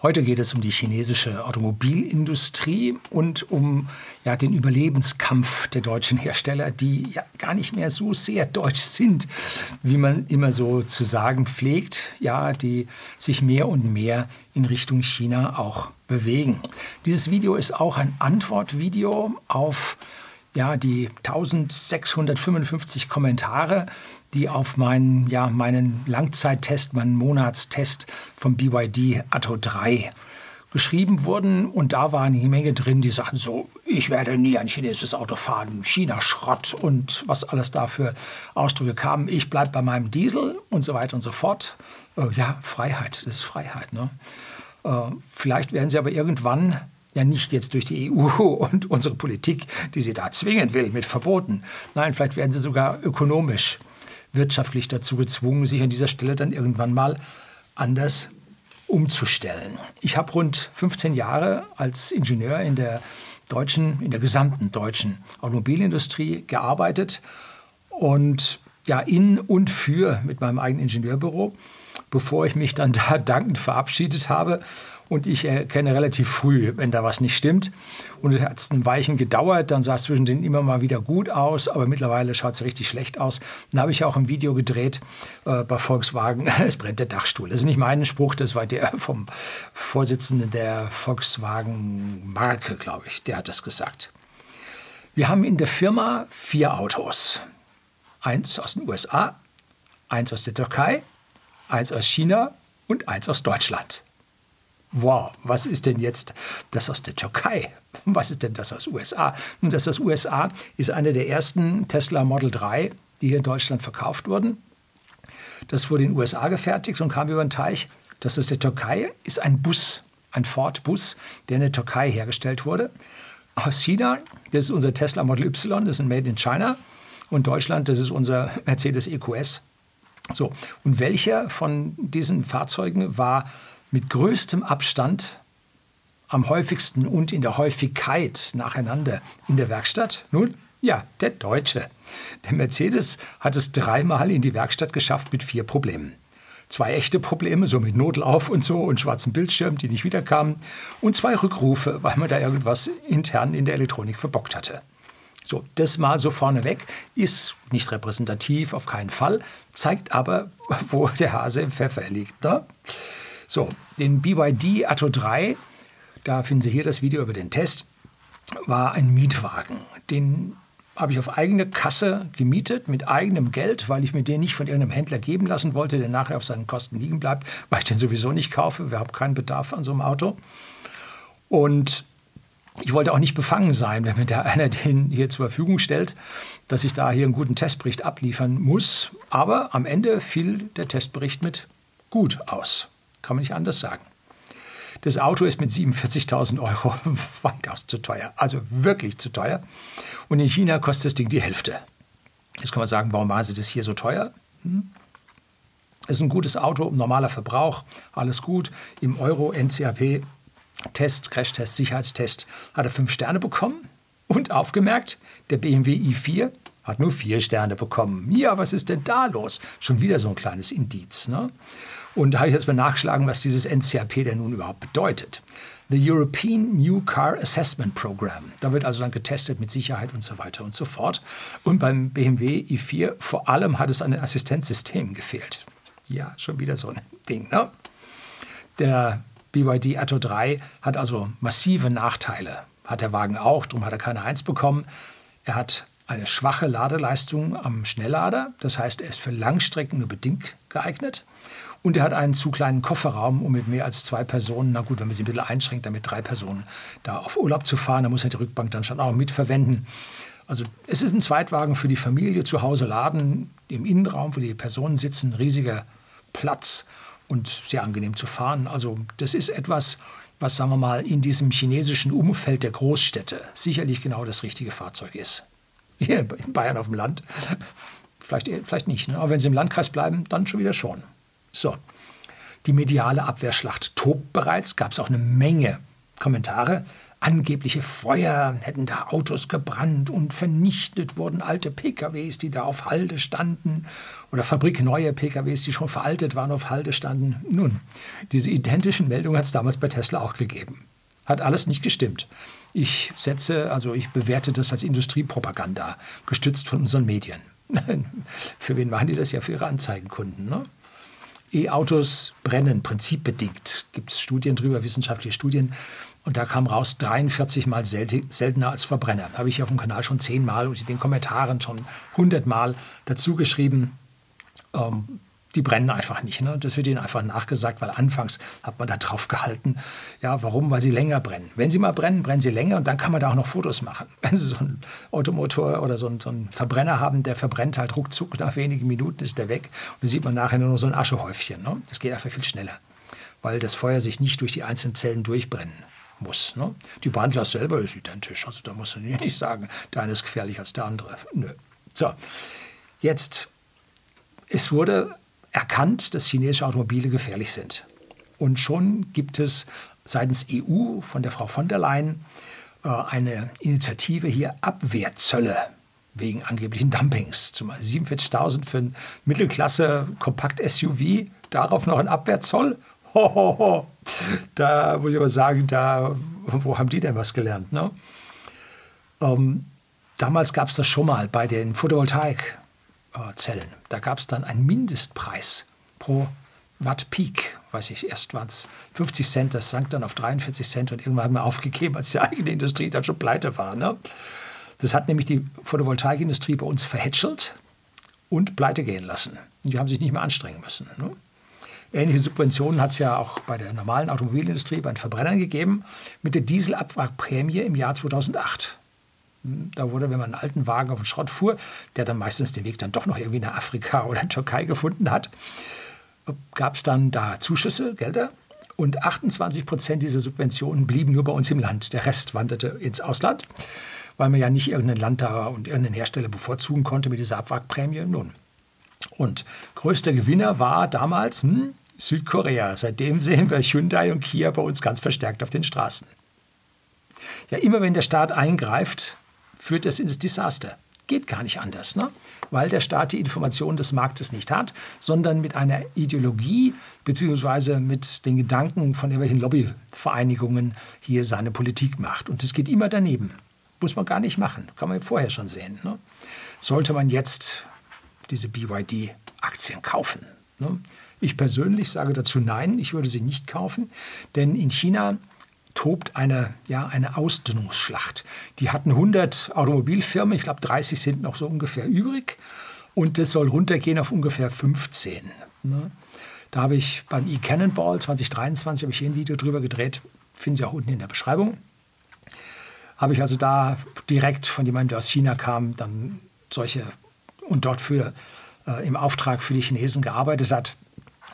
Heute geht es um die chinesische Automobilindustrie und um ja, den Überlebenskampf der deutschen Hersteller, die ja gar nicht mehr so sehr deutsch sind, wie man immer so zu sagen pflegt, ja, die sich mehr und mehr in Richtung China auch bewegen. Dieses Video ist auch ein Antwortvideo auf ja, die 1655 Kommentare, die auf meinen, ja, meinen Langzeittest, meinen Monatstest vom BYD Atto 3 geschrieben wurden. Und da war eine Menge drin, die sagten so, ich werde nie ein chinesisches Auto fahren, China-Schrott und was alles dafür Ausdrücke kamen. Ich bleibe bei meinem Diesel und so weiter und so fort. Äh, ja, Freiheit, das ist Freiheit. Ne? Äh, vielleicht werden sie aber irgendwann ja nicht jetzt durch die EU und unsere Politik, die sie da zwingen will mit Verboten. Nein, vielleicht werden sie sogar ökonomisch wirtschaftlich dazu gezwungen, sich an dieser Stelle dann irgendwann mal anders umzustellen. Ich habe rund 15 Jahre als Ingenieur in der deutschen, in der gesamten deutschen Automobilindustrie gearbeitet und ja in und für mit meinem eigenen Ingenieurbüro, bevor ich mich dann da dankend verabschiedet habe und ich erkenne relativ früh, wenn da was nicht stimmt. Und es hat ein Weichen gedauert, dann sah es zwischen denen immer mal wieder gut aus, aber mittlerweile schaut es richtig schlecht aus. Dann habe ich auch ein Video gedreht äh, bei Volkswagen, es brennt der Dachstuhl. Das ist nicht mein Spruch, das war der vom Vorsitzenden der Volkswagen-Marke, glaube ich, der hat das gesagt. Wir haben in der Firma vier Autos. Eins aus den USA, eins aus der Türkei, eins aus China und eins aus Deutschland wow, was ist denn jetzt das aus der Türkei? Was ist denn das aus USA? Nun, das aus USA ist eine der ersten Tesla Model 3, die hier in Deutschland verkauft wurden. Das wurde in den USA gefertigt und kam über den Teich. Das aus der Türkei ist ein Bus, ein Ford-Bus, der in der Türkei hergestellt wurde. Aus China, das ist unser Tesla Model Y, das ist ein Made in China. Und Deutschland, das ist unser Mercedes EQS. So, und welcher von diesen Fahrzeugen war mit größtem Abstand am häufigsten und in der Häufigkeit nacheinander in der Werkstatt? Nun, ja, der Deutsche. Der Mercedes hat es dreimal in die Werkstatt geschafft mit vier Problemen. Zwei echte Probleme, so mit Notlauf und so und schwarzen Bildschirm, die nicht wiederkamen. Und zwei Rückrufe, weil man da irgendwas intern in der Elektronik verbockt hatte. So, das mal so vorneweg ist nicht repräsentativ, auf keinen Fall, zeigt aber, wo der Hase im Pfeffer liegt. Ne? So, den BYD Atto 3, da finden Sie hier das Video über den Test, war ein Mietwagen. Den habe ich auf eigene Kasse gemietet, mit eigenem Geld, weil ich mir den nicht von irgendeinem Händler geben lassen wollte, der nachher auf seinen Kosten liegen bleibt, weil ich den sowieso nicht kaufe. Wir haben keinen Bedarf an so einem Auto. Und ich wollte auch nicht befangen sein, wenn mir da einer den hier zur Verfügung stellt, dass ich da hier einen guten Testbericht abliefern muss. Aber am Ende fiel der Testbericht mit gut aus. Kann man nicht anders sagen. Das Auto ist mit 47.000 Euro weitaus zu teuer, also wirklich zu teuer. Und in China kostet das Ding die Hälfte. Jetzt kann man sagen, warum war sie das hier so teuer? Hm? Es ist ein gutes Auto, normaler Verbrauch, alles gut. Im Euro NCAP Test, Crashtest, Sicherheitstest hat er fünf Sterne bekommen. Und aufgemerkt, der BMW i4 hat nur vier Sterne bekommen. Ja, was ist denn da los? Schon wieder so ein kleines Indiz. Ne? Und da habe ich jetzt mal nachgeschlagen, was dieses NCAP denn nun überhaupt bedeutet. The European New Car Assessment Program. Da wird also dann getestet mit Sicherheit und so weiter und so fort. Und beim BMW i4 vor allem hat es an den Assistenzsystemen gefehlt. Ja, schon wieder so ein Ding. Ne? Der BYD Atto 3 hat also massive Nachteile. Hat der Wagen auch, darum hat er keine 1 bekommen. Er hat eine schwache Ladeleistung am Schnelllader. Das heißt, er ist für Langstrecken nur bedingt geeignet. Und er hat einen zu kleinen Kofferraum, um mit mehr als zwei Personen, na gut, wenn man sie ein bisschen einschränkt, damit drei Personen da auf Urlaub zu fahren, da muss er die Rückbank dann schon auch mitverwenden. Also es ist ein Zweitwagen für die Familie zu Hause laden, im Innenraum, wo die Personen sitzen, riesiger Platz und sehr angenehm zu fahren. Also das ist etwas, was, sagen wir mal, in diesem chinesischen Umfeld der Großstädte sicherlich genau das richtige Fahrzeug ist. Hier in Bayern auf dem Land, vielleicht, vielleicht nicht. Ne? Aber wenn Sie im Landkreis bleiben, dann schon wieder schon. So, die mediale Abwehrschlacht tobt bereits, gab es auch eine Menge Kommentare. angebliche Feuer, hätten da Autos gebrannt und vernichtet wurden alte PKWs, die da auf Halde standen oder fabrikneue PKWs, die schon veraltet waren, auf Halde standen. Nun, diese identischen Meldungen hat es damals bei Tesla auch gegeben. Hat alles nicht gestimmt. Ich setze, also ich bewerte das als Industriepropaganda, gestützt von unseren Medien. für wen machen die das ja? Für ihre Anzeigenkunden. Ne? E-Autos brennen, prinzipbedingt. Gibt es Studien drüber, wissenschaftliche Studien. Und da kam raus 43 Mal seltener als Verbrenner. Habe ich auf dem Kanal schon zehnmal und in den Kommentaren schon hundertmal dazu geschrieben. Ähm, die brennen einfach nicht. Ne? Das wird ihnen einfach nachgesagt, weil anfangs hat man da drauf gehalten. Ja, warum? Weil sie länger brennen. Wenn sie mal brennen, brennen sie länger und dann kann man da auch noch Fotos machen. Wenn sie so einen Automotor oder so einen, so einen Verbrenner haben, der verbrennt halt ruckzuck, nach wenigen Minuten ist der weg. Und dann sieht man nachher nur noch so ein Aschehäufchen. Ne? Das geht einfach viel schneller, weil das Feuer sich nicht durch die einzelnen Zellen durchbrennen muss. Ne? Die Brandlast selber ist identisch. Also da muss man nicht sagen, der eine ist gefährlicher als der andere. Nö. So, jetzt, es wurde erkannt, dass chinesische Automobile gefährlich sind. Und schon gibt es seitens EU von der Frau von der Leyen äh, eine Initiative hier Abwehrzölle wegen angeblichen Dumpings. Zum 47.000 für ein Mittelklasse-Kompakt-SUV, darauf noch ein Abwehrzoll. Ho, ho, ho. Da muss ich aber sagen, da, wo haben die denn was gelernt? Ne? Ähm, damals gab es das schon mal bei den Photovoltaik- Zellen. Da gab es dann einen Mindestpreis pro Watt Peak, weiß ich, erst waren es 50 Cent, das sank dann auf 43 Cent und irgendwann haben wir aufgegeben, als die eigene Industrie dann schon pleite war. Ne? Das hat nämlich die Photovoltaikindustrie bei uns verhätschelt und pleite gehen lassen. Und die haben sich nicht mehr anstrengen müssen. Ne? Ähnliche Subventionen hat es ja auch bei der normalen Automobilindustrie, bei den Verbrennern gegeben, mit der Dieselabwrackprämie im Jahr 2008. Da wurde, wenn man einen alten Wagen auf den Schrott fuhr, der dann meistens den Weg dann doch noch irgendwie nach Afrika oder Türkei gefunden hat, gab es dann da Zuschüsse, Gelder. Und 28 Prozent dieser Subventionen blieben nur bei uns im Land. Der Rest wanderte ins Ausland, weil man ja nicht irgendein Land da und irgendeinen Hersteller bevorzugen konnte mit dieser Abwrackprämie. Nun. Und größter Gewinner war damals hm, Südkorea. Seitdem sehen wir Hyundai und Kia bei uns ganz verstärkt auf den Straßen. Ja, immer wenn der Staat eingreift, führt das ins Desaster. Geht gar nicht anders, ne? weil der Staat die Informationen des Marktes nicht hat, sondern mit einer Ideologie bzw. mit den Gedanken von irgendwelchen Lobbyvereinigungen hier seine Politik macht. Und das geht immer daneben. Muss man gar nicht machen, kann man vorher schon sehen. Ne? Sollte man jetzt diese BYD-Aktien kaufen? Ne? Ich persönlich sage dazu nein, ich würde sie nicht kaufen, denn in China tobt eine, ja, eine Ausdünnungsschlacht. Die hatten 100 Automobilfirmen, ich glaube 30 sind noch so ungefähr übrig und das soll runtergehen auf ungefähr 15. Ne? Da habe ich beim E-Cannonball 2023 habe ich hier ein Video drüber gedreht, finden Sie auch unten in der Beschreibung. Habe ich also da direkt von jemandem, der aus China kam, dann solche und dort für äh, im Auftrag für die Chinesen gearbeitet hat,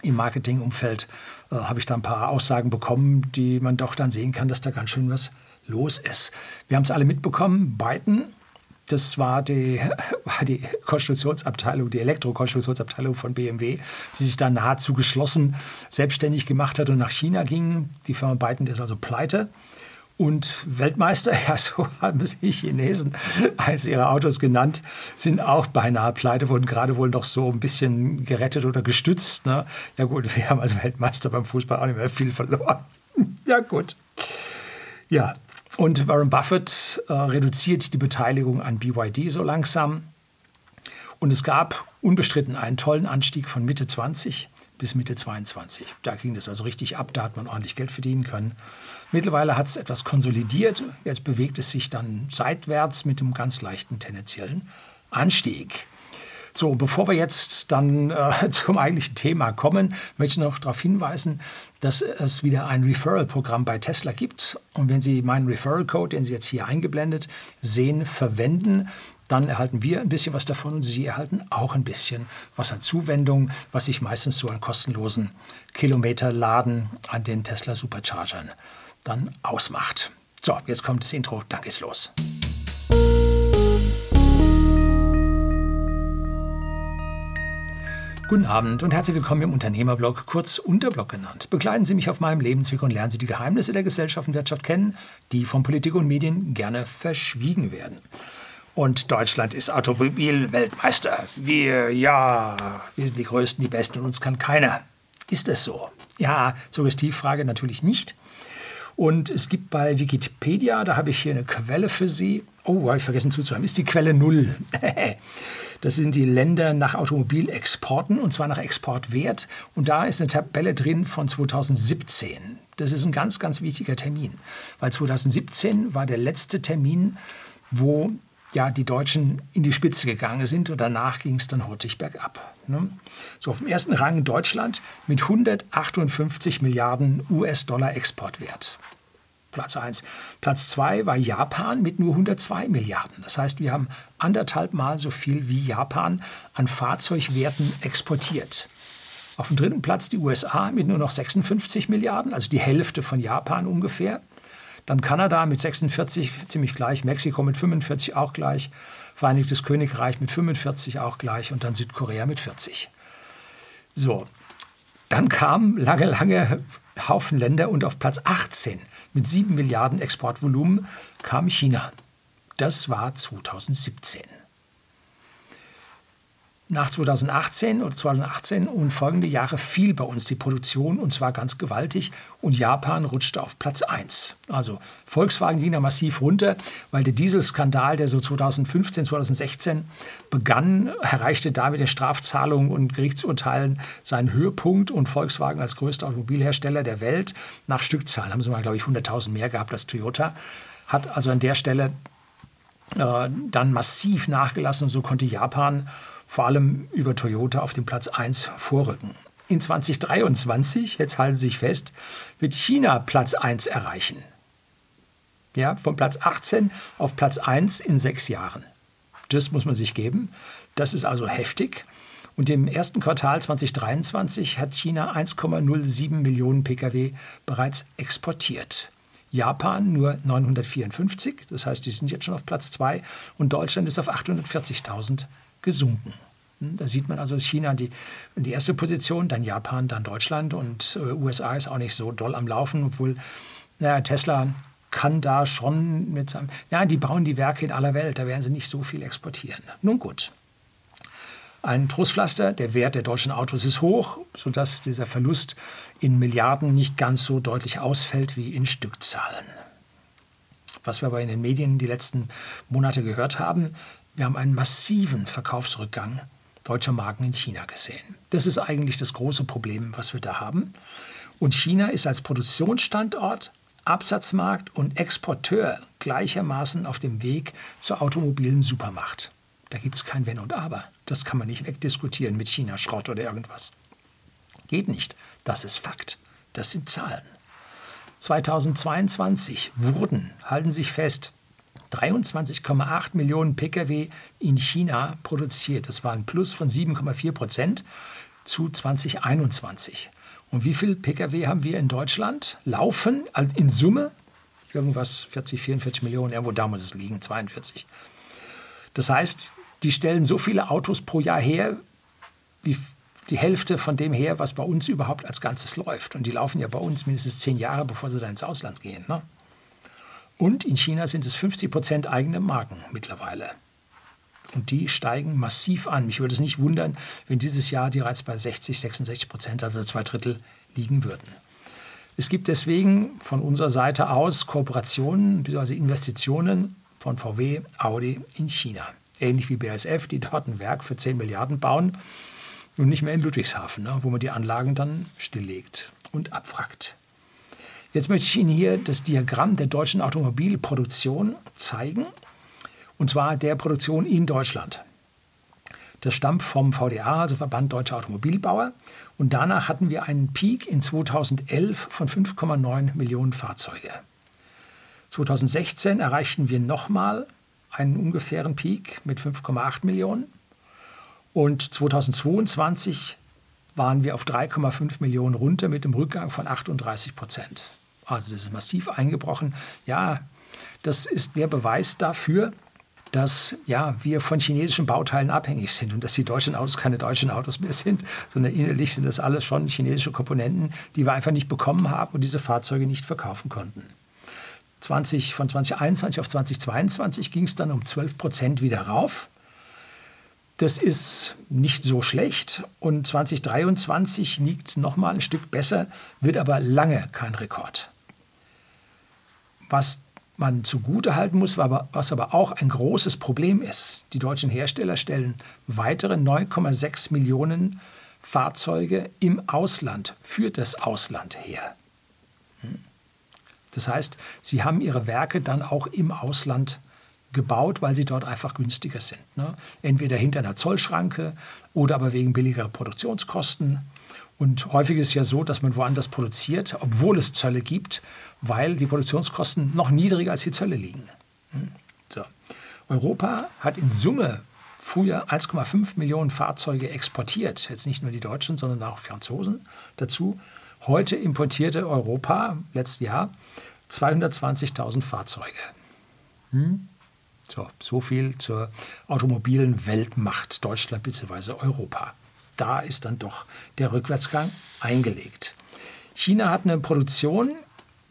im Marketingumfeld äh, habe ich da ein paar Aussagen bekommen, die man doch dann sehen kann, dass da ganz schön was los ist. Wir haben es alle mitbekommen, Biden, das war die, war die Konstruktionsabteilung, die Elektrokonstruktionsabteilung von BMW, die sich da nahezu geschlossen selbstständig gemacht hat und nach China ging. Die Firma Biden ist also pleite. Und Weltmeister, ja, so haben sie Chinesen als ihre Autos genannt, sind auch beinahe pleite, wurden gerade wohl noch so ein bisschen gerettet oder gestützt. Ne? Ja gut, wir haben als Weltmeister beim Fußball auch nicht mehr viel verloren. ja gut. Ja, und Warren Buffett äh, reduziert die Beteiligung an BYD so langsam. Und es gab unbestritten einen tollen Anstieg von Mitte 20 bis Mitte 22. Da ging das also richtig ab, da hat man ordentlich Geld verdienen können. Mittlerweile hat es etwas konsolidiert. Jetzt bewegt es sich dann seitwärts mit einem ganz leichten tendenziellen Anstieg. So, bevor wir jetzt dann äh, zum eigentlichen Thema kommen, möchte ich noch darauf hinweisen, dass es wieder ein Referral-Programm bei Tesla gibt. Und wenn Sie meinen Referral-Code, den Sie jetzt hier eingeblendet sehen, verwenden, dann erhalten wir ein bisschen was davon und Sie erhalten auch ein bisschen was an Zuwendung, was sich meistens so an kostenlosen Kilometerladen an den Tesla Superchargern dann ausmacht. So, jetzt kommt das Intro, dann geht's los. Guten Abend und herzlich willkommen im Unternehmerblog, kurz Unterblog genannt. Begleiten Sie mich auf meinem Lebensweg und lernen Sie die Geheimnisse der Gesellschaft und Wirtschaft kennen, die von Politik und Medien gerne verschwiegen werden. Und Deutschland ist Automobilweltmeister. Wir, ja, wir sind die Größten, die Besten und uns kann keiner. Ist es so? Ja, Suggestivfrage natürlich nicht. Und es gibt bei Wikipedia, da habe ich hier eine Quelle für Sie. Oh, habe ich vergessen zuzuhören, ist die Quelle null. Das sind die Länder nach Automobilexporten und zwar nach Exportwert. Und da ist eine Tabelle drin von 2017. Das ist ein ganz, ganz wichtiger Termin, weil 2017 war der letzte Termin, wo ja, die Deutschen in die Spitze gegangen sind und danach ging es dann hurtig bergab. Ne? So auf dem ersten Rang Deutschland mit 158 Milliarden US-Dollar Exportwert. Platz 1. Platz 2 war Japan mit nur 102 Milliarden. Das heißt, wir haben anderthalb Mal so viel wie Japan an Fahrzeugwerten exportiert. Auf dem dritten Platz die USA mit nur noch 56 Milliarden, also die Hälfte von Japan ungefähr. Dann Kanada mit 46 ziemlich gleich, Mexiko mit 45 auch gleich, Vereinigtes Königreich mit 45 auch gleich. Und dann Südkorea mit 40. So, dann kamen lange, lange Haufen Länder und auf Platz 18 mit 7 Milliarden Exportvolumen kam China. Das war 2017 nach 2018 oder 2018 und folgende Jahre fiel bei uns die Produktion und zwar ganz gewaltig und Japan rutschte auf Platz 1. Also Volkswagen ging da massiv runter, weil der Dieselskandal, der so 2015, 2016 begann, erreichte da mit den Strafzahlungen und Gerichtsurteilen seinen Höhepunkt und Volkswagen als größter Automobilhersteller der Welt nach Stückzahlen haben sie mal, glaube ich, 100.000 mehr gehabt als Toyota, hat also an der Stelle äh, dann massiv nachgelassen und so konnte Japan vor allem über Toyota auf den Platz 1 vorrücken. In 2023, jetzt halten Sie sich fest, wird China Platz 1 erreichen. Ja, von Platz 18 auf Platz 1 in sechs Jahren. Das muss man sich geben. Das ist also heftig. Und im ersten Quartal 2023 hat China 1,07 Millionen Pkw bereits exportiert. Japan nur 954, das heißt, die sind jetzt schon auf Platz 2 und Deutschland ist auf 840.000 gesunken. Hm, da sieht man also China die, die erste Position, dann Japan, dann Deutschland und äh, USA ist auch nicht so doll am Laufen, obwohl naja, Tesla kann da schon mit seinem, ja, die bauen die Werke in aller Welt, da werden sie nicht so viel exportieren. Nun gut. Ein Trostpflaster, der Wert der deutschen Autos ist hoch, sodass dieser Verlust in Milliarden nicht ganz so deutlich ausfällt wie in Stückzahlen. Was wir aber in den Medien die letzten Monate gehört haben, wir haben einen massiven Verkaufsrückgang deutscher Marken in China gesehen. Das ist eigentlich das große Problem, was wir da haben. Und China ist als Produktionsstandort, Absatzmarkt und Exporteur gleichermaßen auf dem Weg zur automobilen Supermacht. Da gibt es kein Wenn und Aber. Das kann man nicht wegdiskutieren mit China-Schrott oder irgendwas. Geht nicht. Das ist Fakt. Das sind Zahlen. 2022 wurden, halten Sie sich fest, 23,8 Millionen Pkw in China produziert. Das war ein Plus von 7,4 Prozent zu 2021. Und wie viele Pkw haben wir in Deutschland laufen also in Summe? Irgendwas 40, 44 Millionen, irgendwo da muss es liegen, 42. Das heißt, die stellen so viele Autos pro Jahr her, wie die Hälfte von dem her, was bei uns überhaupt als Ganzes läuft. Und die laufen ja bei uns mindestens zehn Jahre, bevor sie dann ins Ausland gehen. Ne? Und in China sind es 50 Prozent eigene Marken mittlerweile. Und die steigen massiv an. Mich würde es nicht wundern, wenn dieses Jahr die bereits bei 60, 66 Prozent, also zwei Drittel, liegen würden. Es gibt deswegen von unserer Seite aus Kooperationen bzw. Investitionen von VW, Audi in China. Ähnlich wie BASF, die dort ein Werk für 10 Milliarden bauen und nicht mehr in Ludwigshafen, ne, wo man die Anlagen dann stilllegt und abfragt. Jetzt möchte ich Ihnen hier das Diagramm der deutschen Automobilproduktion zeigen, und zwar der Produktion in Deutschland. Das stammt vom VDA, also Verband Deutscher Automobilbauer. Und danach hatten wir einen Peak in 2011 von 5,9 Millionen Fahrzeuge. 2016 erreichten wir nochmal einen ungefähren Peak mit 5,8 Millionen. Und 2022 waren wir auf 3,5 Millionen runter mit einem Rückgang von 38 Prozent. Also das ist massiv eingebrochen. Ja, das ist der Beweis dafür, dass ja, wir von chinesischen Bauteilen abhängig sind und dass die deutschen Autos keine deutschen Autos mehr sind, sondern innerlich sind das alles schon chinesische Komponenten, die wir einfach nicht bekommen haben und diese Fahrzeuge nicht verkaufen konnten. 20, von 2021 auf 2022 ging es dann um 12 Prozent wieder rauf. Das ist nicht so schlecht und 2023 liegt noch mal ein Stück besser, wird aber lange kein Rekord. Was man zugute halten muss, was aber auch ein großes Problem ist. Die deutschen Hersteller stellen weitere 9,6 Millionen Fahrzeuge im Ausland für das Ausland her. Hm. Das heißt, sie haben ihre Werke dann auch im Ausland gebaut, weil sie dort einfach günstiger sind. Ne? Entweder hinter einer Zollschranke oder aber wegen billigerer Produktionskosten. Und häufig ist es ja so, dass man woanders produziert, obwohl es Zölle gibt, weil die Produktionskosten noch niedriger als die Zölle liegen. Hm? So. Europa hat in Summe früher 1,5 Millionen Fahrzeuge exportiert. Jetzt nicht nur die Deutschen, sondern auch Franzosen dazu. Heute importierte Europa letztes Jahr 220.000 Fahrzeuge. Hm? So, so viel zur automobilen Weltmacht Deutschland bzw. Europa. Da ist dann doch der Rückwärtsgang eingelegt. China hat eine Produktion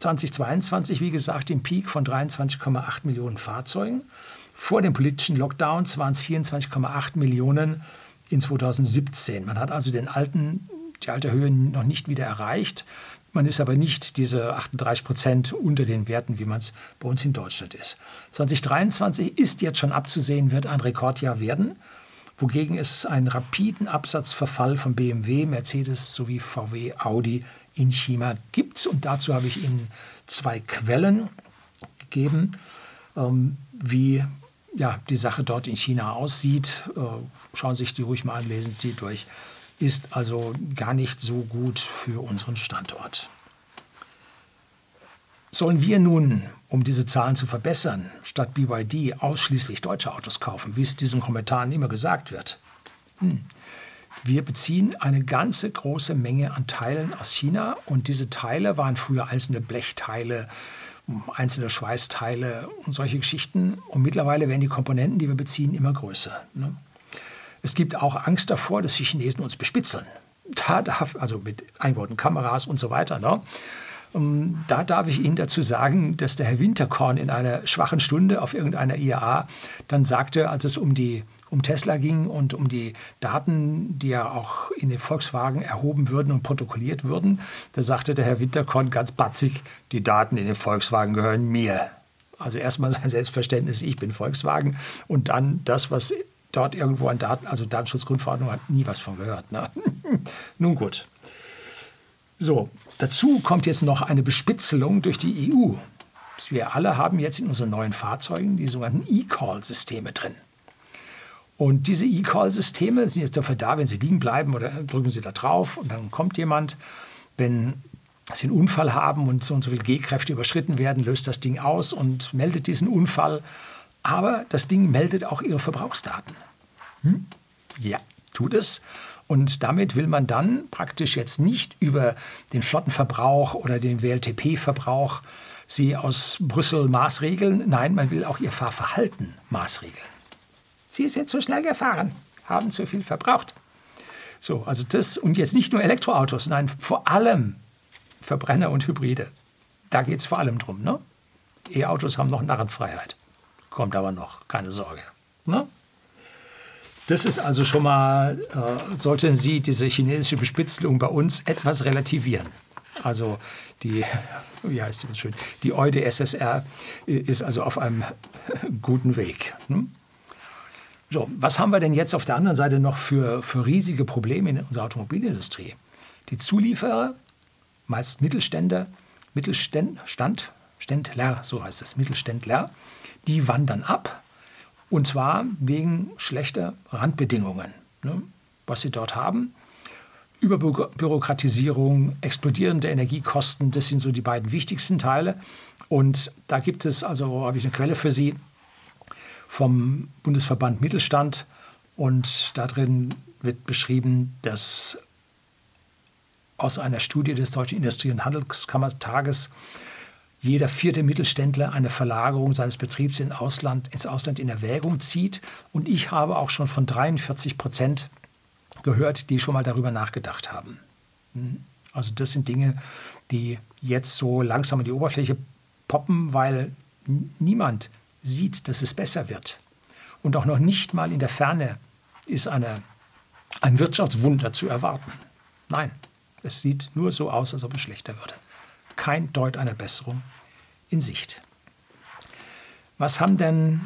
2022, wie gesagt, im Peak von 23,8 Millionen Fahrzeugen. Vor den politischen Lockdowns waren es 24,8 Millionen in 2017. Man hat also den alten, die alte Höhe noch nicht wieder erreicht. Man ist aber nicht diese 38 Prozent unter den Werten, wie man es bei uns in Deutschland ist. 2023 ist jetzt schon abzusehen, wird ein Rekordjahr werden, wogegen es einen rapiden Absatzverfall von BMW, Mercedes sowie VW, Audi in China gibt. Und dazu habe ich Ihnen zwei Quellen gegeben, ähm, wie ja, die Sache dort in China aussieht. Äh, schauen Sie sich die ruhig mal an, lesen Sie durch ist also gar nicht so gut für unseren Standort. Sollen wir nun, um diese Zahlen zu verbessern, statt BYD ausschließlich deutsche Autos kaufen, wie es diesen Kommentaren immer gesagt wird? Hm. Wir beziehen eine ganze große Menge an Teilen aus China und diese Teile waren früher einzelne Blechteile, einzelne Schweißteile und solche Geschichten. Und mittlerweile werden die Komponenten, die wir beziehen, immer größer. Ne? Es gibt auch Angst davor, dass die Chinesen uns bespitzeln. Da darf, also mit eingebauten Kameras und so weiter. Ne? Ähm, da darf ich Ihnen dazu sagen, dass der Herr Winterkorn in einer schwachen Stunde auf irgendeiner IAA dann sagte, als es um die um Tesla ging und um die Daten, die ja auch in den Volkswagen erhoben würden und protokolliert würden, da sagte der Herr Winterkorn ganz batzig, die Daten in den Volkswagen gehören mir. Also erstmal sein Selbstverständnis, ich bin Volkswagen und dann das, was dort irgendwo an Daten, also Datenschutzgrundverordnung hat nie was von gehört. Ne? Nun gut. So, dazu kommt jetzt noch eine Bespitzelung durch die EU. Wir alle haben jetzt in unseren neuen Fahrzeugen die sogenannten E-Call-Systeme drin. Und diese E-Call-Systeme sind jetzt dafür da, wenn sie liegen bleiben oder drücken sie da drauf und dann kommt jemand. Wenn sie einen Unfall haben und so und so viele G-Kräfte überschritten werden, löst das Ding aus und meldet diesen Unfall aber das Ding meldet auch Ihre Verbrauchsdaten. Hm? Ja, tut es. Und damit will man dann praktisch jetzt nicht über den Flottenverbrauch oder den WLTP-Verbrauch Sie aus Brüssel maßregeln. Nein, man will auch Ihr Fahrverhalten maßregeln. Sie sind zu schnell gefahren, haben zu viel verbraucht. So, also das und jetzt nicht nur Elektroautos, nein, vor allem Verbrenner und Hybride. Da geht es vor allem drum. Ne? E-Autos haben noch Narrenfreiheit kommt aber noch, keine Sorge. Ne? Das ist also schon mal, äh, sollten Sie diese chinesische Bespitzelung bei uns etwas relativieren. Also die, wie heißt das schön, die Eude SSR ist also auf einem guten Weg. Hm? So, was haben wir denn jetzt auf der anderen Seite noch für, für riesige Probleme in unserer Automobilindustrie? Die Zulieferer, meist Mittelständler, Mittelstand, Ständler, so heißt es, Mittelständler, die wandern ab. Und zwar wegen schlechter Randbedingungen, ne, was sie dort haben. Überbürokratisierung, explodierende Energiekosten, das sind so die beiden wichtigsten Teile. Und da gibt es, also habe ich eine Quelle für Sie vom Bundesverband Mittelstand. Und da drin wird beschrieben, dass aus einer Studie des Deutschen Industrie- und Handelskammertages jeder vierte Mittelständler eine Verlagerung seines Betriebs in Ausland, ins Ausland in Erwägung zieht. Und ich habe auch schon von 43 Prozent gehört, die schon mal darüber nachgedacht haben. Hm? Also das sind Dinge, die jetzt so langsam an die Oberfläche poppen, weil niemand sieht, dass es besser wird. Und auch noch nicht mal in der Ferne ist eine, ein Wirtschaftswunder zu erwarten. Nein, es sieht nur so aus, als ob es schlechter würde. Kein Deut einer Besserung in Sicht. Was haben denn,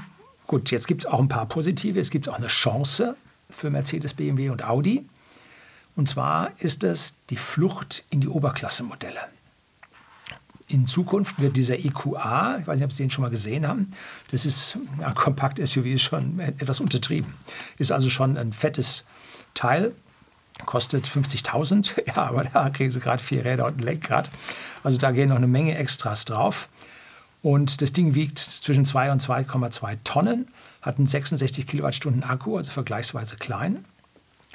gut, jetzt gibt es auch ein paar positive, es gibt auch eine Chance für Mercedes, BMW und Audi. Und zwar ist es die Flucht in die Oberklassemodelle. In Zukunft wird dieser EQA, ich weiß nicht, ob Sie den schon mal gesehen haben, das ist ja, kompakt SUV schon etwas untertrieben. Ist also schon ein fettes Teil, kostet 50.000, ja, aber da kriegen Sie gerade vier Räder und ein Lenkrad. Also da gehen noch eine Menge Extras drauf. Und das Ding wiegt zwischen 2 und 2,2 Tonnen, hat einen 66 Kilowattstunden Akku, also vergleichsweise klein.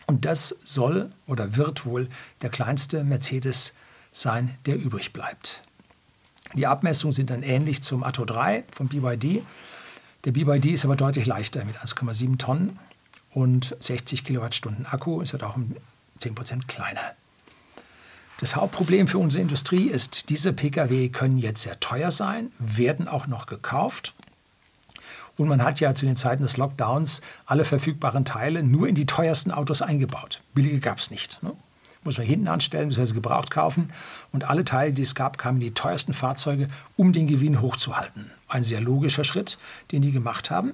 Und das soll oder wird wohl der kleinste Mercedes sein, der übrig bleibt. Die Abmessungen sind dann ähnlich zum Atto 3 vom BYD. Der BYD ist aber deutlich leichter mit 1,7 Tonnen und 60 Kilowattstunden Akku, ist halt auch um 10 Prozent kleiner. Das Hauptproblem für unsere Industrie ist, diese Pkw können jetzt sehr teuer sein, werden auch noch gekauft. Und man hat ja zu den Zeiten des Lockdowns alle verfügbaren Teile nur in die teuersten Autos eingebaut. Billige gab es nicht. Ne? muss man hinten anstellen, bzw. gebraucht kaufen. Und alle Teile, die es gab, kamen in die teuersten Fahrzeuge, um den Gewinn hochzuhalten. Ein sehr logischer Schritt, den die gemacht haben.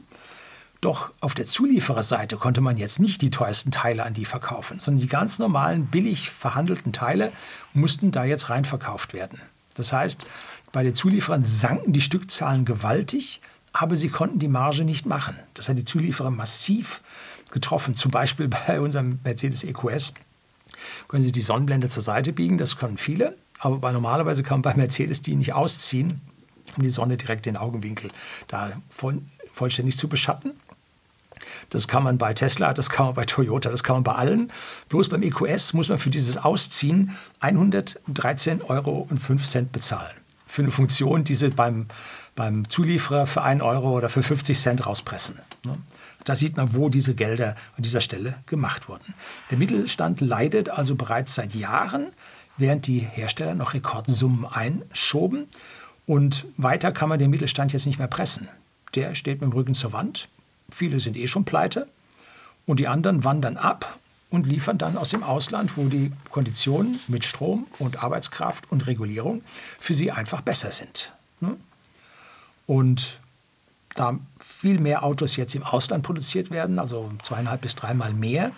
Doch auf der Zuliefererseite konnte man jetzt nicht die teuersten Teile an die verkaufen, sondern die ganz normalen, billig verhandelten Teile mussten da jetzt rein verkauft werden. Das heißt, bei den Zulieferern sanken die Stückzahlen gewaltig, aber sie konnten die Marge nicht machen. Das hat die Zulieferer massiv getroffen. Zum Beispiel bei unserem Mercedes EQS können Sie die Sonnenblende zur Seite biegen, das können viele. Aber normalerweise kann man bei Mercedes die nicht ausziehen, um die Sonne direkt den Augenwinkel da voll, vollständig zu beschatten. Das kann man bei Tesla, das kann man bei Toyota, das kann man bei allen. Bloß beim EQS muss man für dieses Ausziehen 113,05 Euro bezahlen. Für eine Funktion, die sie beim, beim Zulieferer für 1 Euro oder für 50 Cent rauspressen. Ne? Da sieht man, wo diese Gelder an dieser Stelle gemacht wurden. Der Mittelstand leidet also bereits seit Jahren, während die Hersteller noch Rekordsummen einschoben. Und weiter kann man den Mittelstand jetzt nicht mehr pressen. Der steht mit dem Rücken zur Wand. Viele sind eh schon pleite. Und die anderen wandern ab und liefern dann aus dem Ausland, wo die Konditionen mit Strom und Arbeitskraft und Regulierung für sie einfach besser sind. Hm? Und da viel mehr Autos jetzt im Ausland produziert werden, also zweieinhalb bis dreimal mehr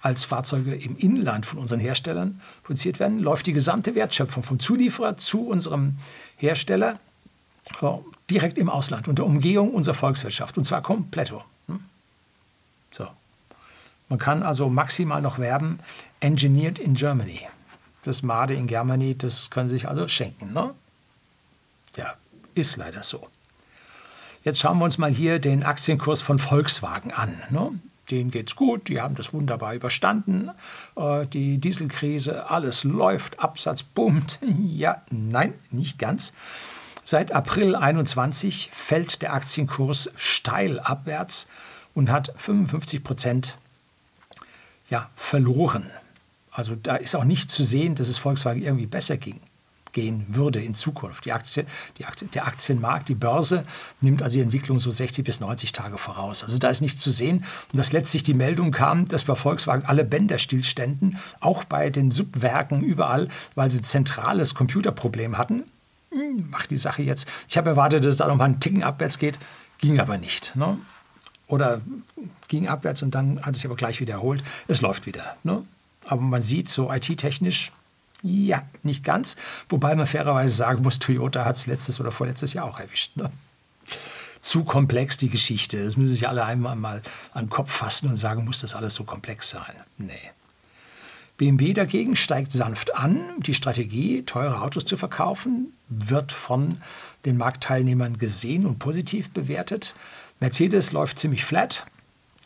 als Fahrzeuge im Inland von unseren Herstellern produziert werden, läuft die gesamte Wertschöpfung vom Zulieferer zu unserem Hersteller direkt im Ausland, unter Umgehung unserer Volkswirtschaft, und zwar komplett. So. Man kann also maximal noch werben, engineered in Germany. Das Made in Germany, das können Sie sich also schenken. Ne? Ja, ist leider so. Jetzt schauen wir uns mal hier den Aktienkurs von Volkswagen an. Ne? Denen geht's gut, die haben das wunderbar überstanden. Äh, die Dieselkrise, alles läuft, Absatz boomt. Ja, nein, nicht ganz. Seit April 21 fällt der Aktienkurs steil abwärts und hat 55 Prozent ja, verloren. Also da ist auch nicht zu sehen, dass es Volkswagen irgendwie besser ging gehen würde in Zukunft. Die Aktie, die Aktie, der Aktienmarkt, die Börse nimmt also die Entwicklung so 60 bis 90 Tage voraus. Also da ist nichts zu sehen. Und dass letztlich die Meldung kam, dass bei Volkswagen alle Bänder stillständen, auch bei den Subwerken überall, weil sie ein zentrales Computerproblem hatten. Hm, macht die Sache jetzt. Ich habe erwartet, dass es da noch mal einen Ticken abwärts geht, ging aber nicht. Ne? Oder ging abwärts und dann hat es sich aber gleich wiederholt. Es läuft wieder. Ne? Aber man sieht so IT-technisch, ja, nicht ganz. Wobei man fairerweise sagen muss, Toyota hat es letztes oder vorletztes Jahr auch erwischt. Ne? Zu komplex die Geschichte. Das müssen sich alle einmal mal an den Kopf fassen und sagen, muss das alles so komplex sein? Nee. BMW dagegen steigt sanft an. Die Strategie, teure Autos zu verkaufen, wird von den Marktteilnehmern gesehen und positiv bewertet. Mercedes läuft ziemlich flat,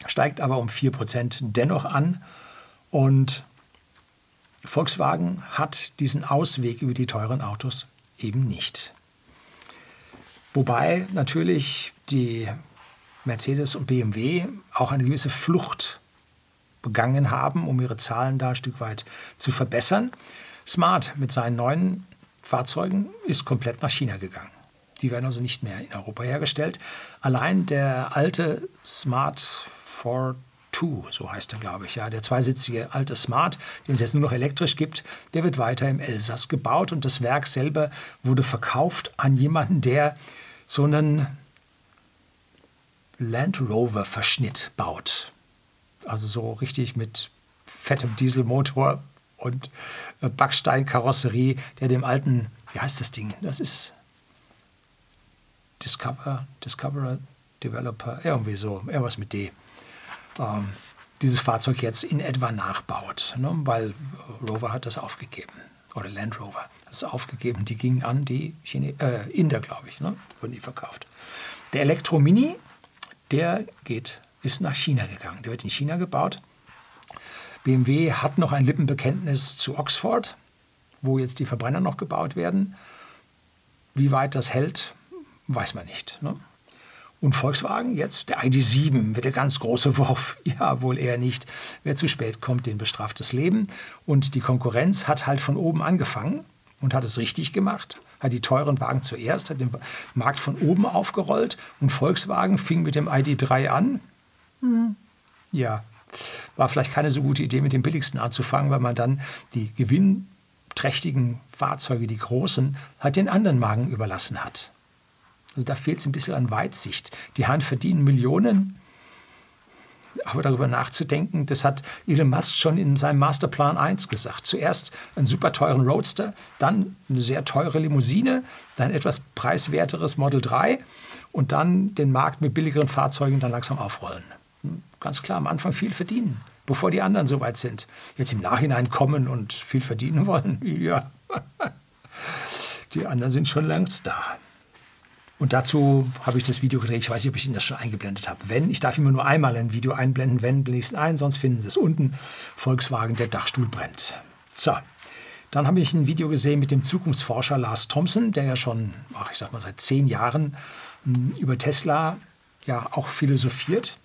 steigt aber um 4% dennoch an. Und Volkswagen hat diesen Ausweg über die teuren Autos eben nicht. Wobei natürlich die Mercedes und BMW auch eine gewisse Flucht begangen haben, um ihre Zahlen da ein Stück weit zu verbessern. Smart mit seinen neuen Fahrzeugen ist komplett nach China gegangen. Die werden also nicht mehr in Europa hergestellt. Allein der alte Smart 42, so heißt er, glaube ich, ja, der zweisitzige alte Smart, den es jetzt nur noch elektrisch gibt, der wird weiter im Elsass gebaut und das Werk selber wurde verkauft an jemanden, der so einen Land Rover Verschnitt baut. Also so richtig mit fettem Dieselmotor und äh, Backsteinkarosserie, der dem alten, wie heißt das Ding? Das ist Discover, Discoverer Developer, irgendwie so, irgendwas mit D. Ähm, dieses Fahrzeug jetzt in etwa nachbaut, ne? weil Rover hat das aufgegeben. Oder Land Rover hat das aufgegeben. Die gingen an die Chine äh, Inder, glaube ich, ne? wurden die verkauft. Der Elektro Mini, der geht, ist nach China gegangen. Der wird in China gebaut. BMW hat noch ein Lippenbekenntnis zu Oxford, wo jetzt die Verbrenner noch gebaut werden. Wie weit das hält, weiß man nicht. Ne? Und Volkswagen jetzt, der ID7 wird der ganz große Wurf. Ja, wohl eher nicht. Wer zu spät kommt, den bestraft das Leben. Und die Konkurrenz hat halt von oben angefangen und hat es richtig gemacht. Hat die teuren Wagen zuerst, hat den Markt von oben aufgerollt und Volkswagen fing mit dem ID3 an. Hm. Ja, war vielleicht keine so gute Idee, mit dem billigsten anzufangen, weil man dann die gewinnträchtigen Fahrzeuge, die großen, halt den anderen Magen überlassen hat. Also da fehlt es ein bisschen an Weitsicht. Die Hand verdienen Millionen, aber darüber nachzudenken, das hat Elon Musk schon in seinem Masterplan 1 gesagt. Zuerst einen super teuren Roadster, dann eine sehr teure Limousine, dann etwas preiswerteres Model 3 und dann den Markt mit billigeren Fahrzeugen dann langsam aufrollen. Hm, ganz klar, am Anfang viel verdienen, bevor die anderen so weit sind. Jetzt im Nachhinein kommen und viel verdienen wollen, ja. Die anderen sind schon längst da. Und dazu habe ich das Video gedreht. Ich weiß nicht, ob ich Ihnen das schon eingeblendet habe. Wenn, ich darf immer nur einmal ein Video einblenden, wenn, es ein, sonst finden Sie es unten. Volkswagen, der Dachstuhl brennt. So, dann habe ich ein Video gesehen mit dem Zukunftsforscher Lars Thompson, der ja schon, ach, ich sag mal, seit zehn Jahren hm, über Tesla ja auch philosophiert.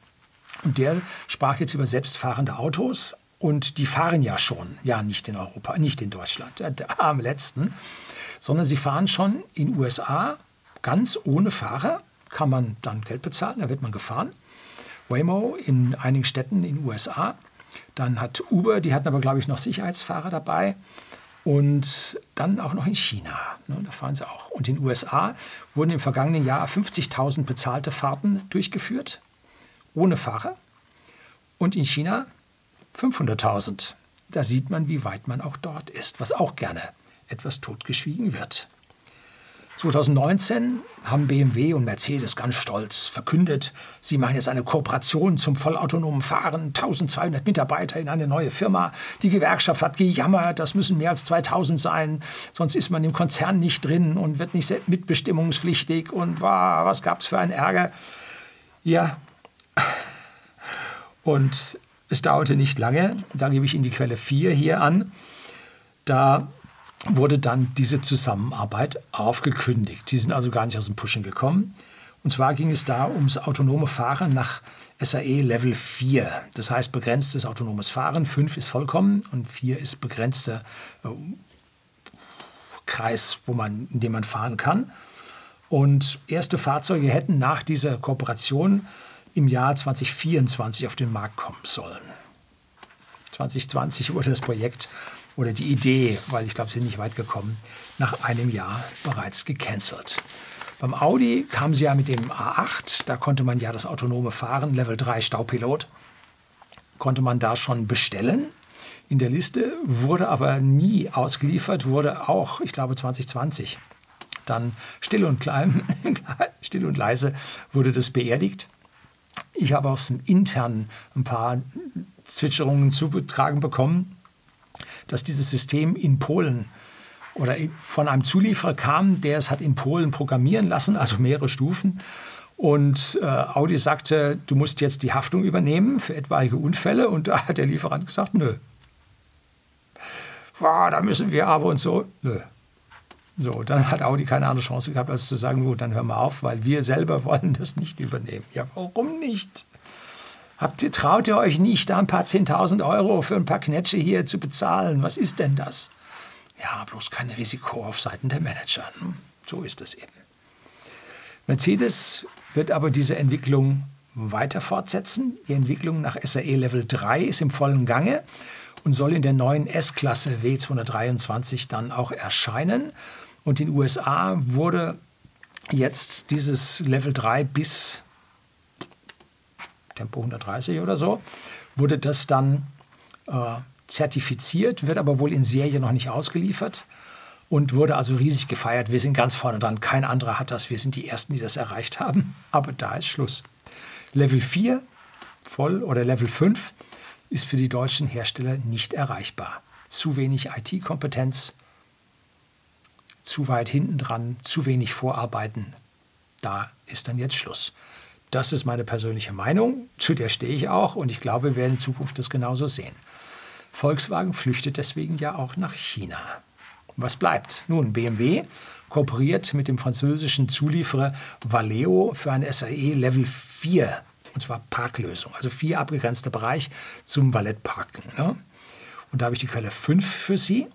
Und der sprach jetzt über selbstfahrende Autos. Und die fahren ja schon, ja nicht in Europa, nicht in Deutschland, äh, am letzten, sondern sie fahren schon in USA ganz ohne Fahrer kann man dann Geld bezahlen, da wird man gefahren. Waymo in einigen Städten in den USA. Dann hat Uber, die hatten aber, glaube ich, noch Sicherheitsfahrer dabei. Und dann auch noch in China, ne, da fahren sie auch. Und in den USA wurden im vergangenen Jahr 50.000 bezahlte Fahrten durchgeführt, ohne Fahrer. Und in China 500.000. Da sieht man, wie weit man auch dort ist, was auch gerne etwas totgeschwiegen wird. 2019 haben BMW und Mercedes ganz stolz verkündet, sie machen jetzt eine Kooperation zum vollautonomen Fahren, 1200 Mitarbeiter in eine neue Firma. Die Gewerkschaft hat gejammert, das müssen mehr als 2000 sein, sonst ist man im Konzern nicht drin und wird nicht mitbestimmungspflichtig und wow, was gab es für einen Ärger. Ja, und es dauerte nicht lange, da gebe ich Ihnen die Quelle 4 hier an, da wurde dann diese Zusammenarbeit aufgekündigt. Die sind also gar nicht aus dem Pushen gekommen. Und zwar ging es da ums autonome Fahren nach SAE Level 4. Das heißt begrenztes autonomes Fahren. 5 ist vollkommen und 4 ist begrenzter äh, Kreis, wo man, in dem man fahren kann. Und erste Fahrzeuge hätten nach dieser Kooperation im Jahr 2024 auf den Markt kommen sollen. 2020 wurde das Projekt oder die Idee, weil ich glaube, sie sind nicht weit gekommen, nach einem Jahr bereits gecancelt. Beim Audi kam sie ja mit dem A8, da konnte man ja das autonome Fahren, Level 3 Staupilot, konnte man da schon bestellen. In der Liste wurde aber nie ausgeliefert, wurde auch, ich glaube, 2020 dann still und klein, still und leise wurde das beerdigt. Ich habe aus dem internen ein paar Zwitscherungen zugetragen bekommen dass dieses System in Polen oder von einem Zulieferer kam, der es hat in Polen programmieren lassen, also mehrere Stufen. Und äh, Audi sagte, du musst jetzt die Haftung übernehmen für etwaige Unfälle. Und da hat der Lieferant gesagt, nö. Boah, da müssen wir aber und so. Nö. So, dann hat Audi keine andere Chance gehabt, als zu sagen, gut, dann hör mal auf, weil wir selber wollen das nicht übernehmen. Ja, warum nicht? Habt ihr, traut ihr euch nicht, da ein paar 10.000 Euro für ein paar Knetsche hier zu bezahlen? Was ist denn das? Ja, bloß kein Risiko auf Seiten der Manager. Hm, so ist es eben. Mercedes wird aber diese Entwicklung weiter fortsetzen. Die Entwicklung nach SAE Level 3 ist im vollen Gange und soll in der neuen S-Klasse W223 dann auch erscheinen. Und in den USA wurde jetzt dieses Level 3 bis Tempo 130 oder so, wurde das dann äh, zertifiziert, wird aber wohl in Serie noch nicht ausgeliefert und wurde also riesig gefeiert. Wir sind ganz vorne dran. Kein anderer hat das. Wir sind die Ersten, die das erreicht haben. Aber da ist Schluss. Level 4 voll oder Level 5 ist für die deutschen Hersteller nicht erreichbar. Zu wenig IT-Kompetenz, zu weit hinten dran, zu wenig Vorarbeiten. Da ist dann jetzt Schluss. Das ist meine persönliche Meinung, zu der stehe ich auch und ich glaube, wir werden in Zukunft das genauso sehen. Volkswagen flüchtet deswegen ja auch nach China. Was bleibt? Nun, BMW kooperiert mit dem französischen Zulieferer Valeo für ein SAE Level 4, und zwar Parklösung, also vier abgegrenzte Bereich zum Valetparken. Ne? Und da habe ich die Quelle 5 für Sie.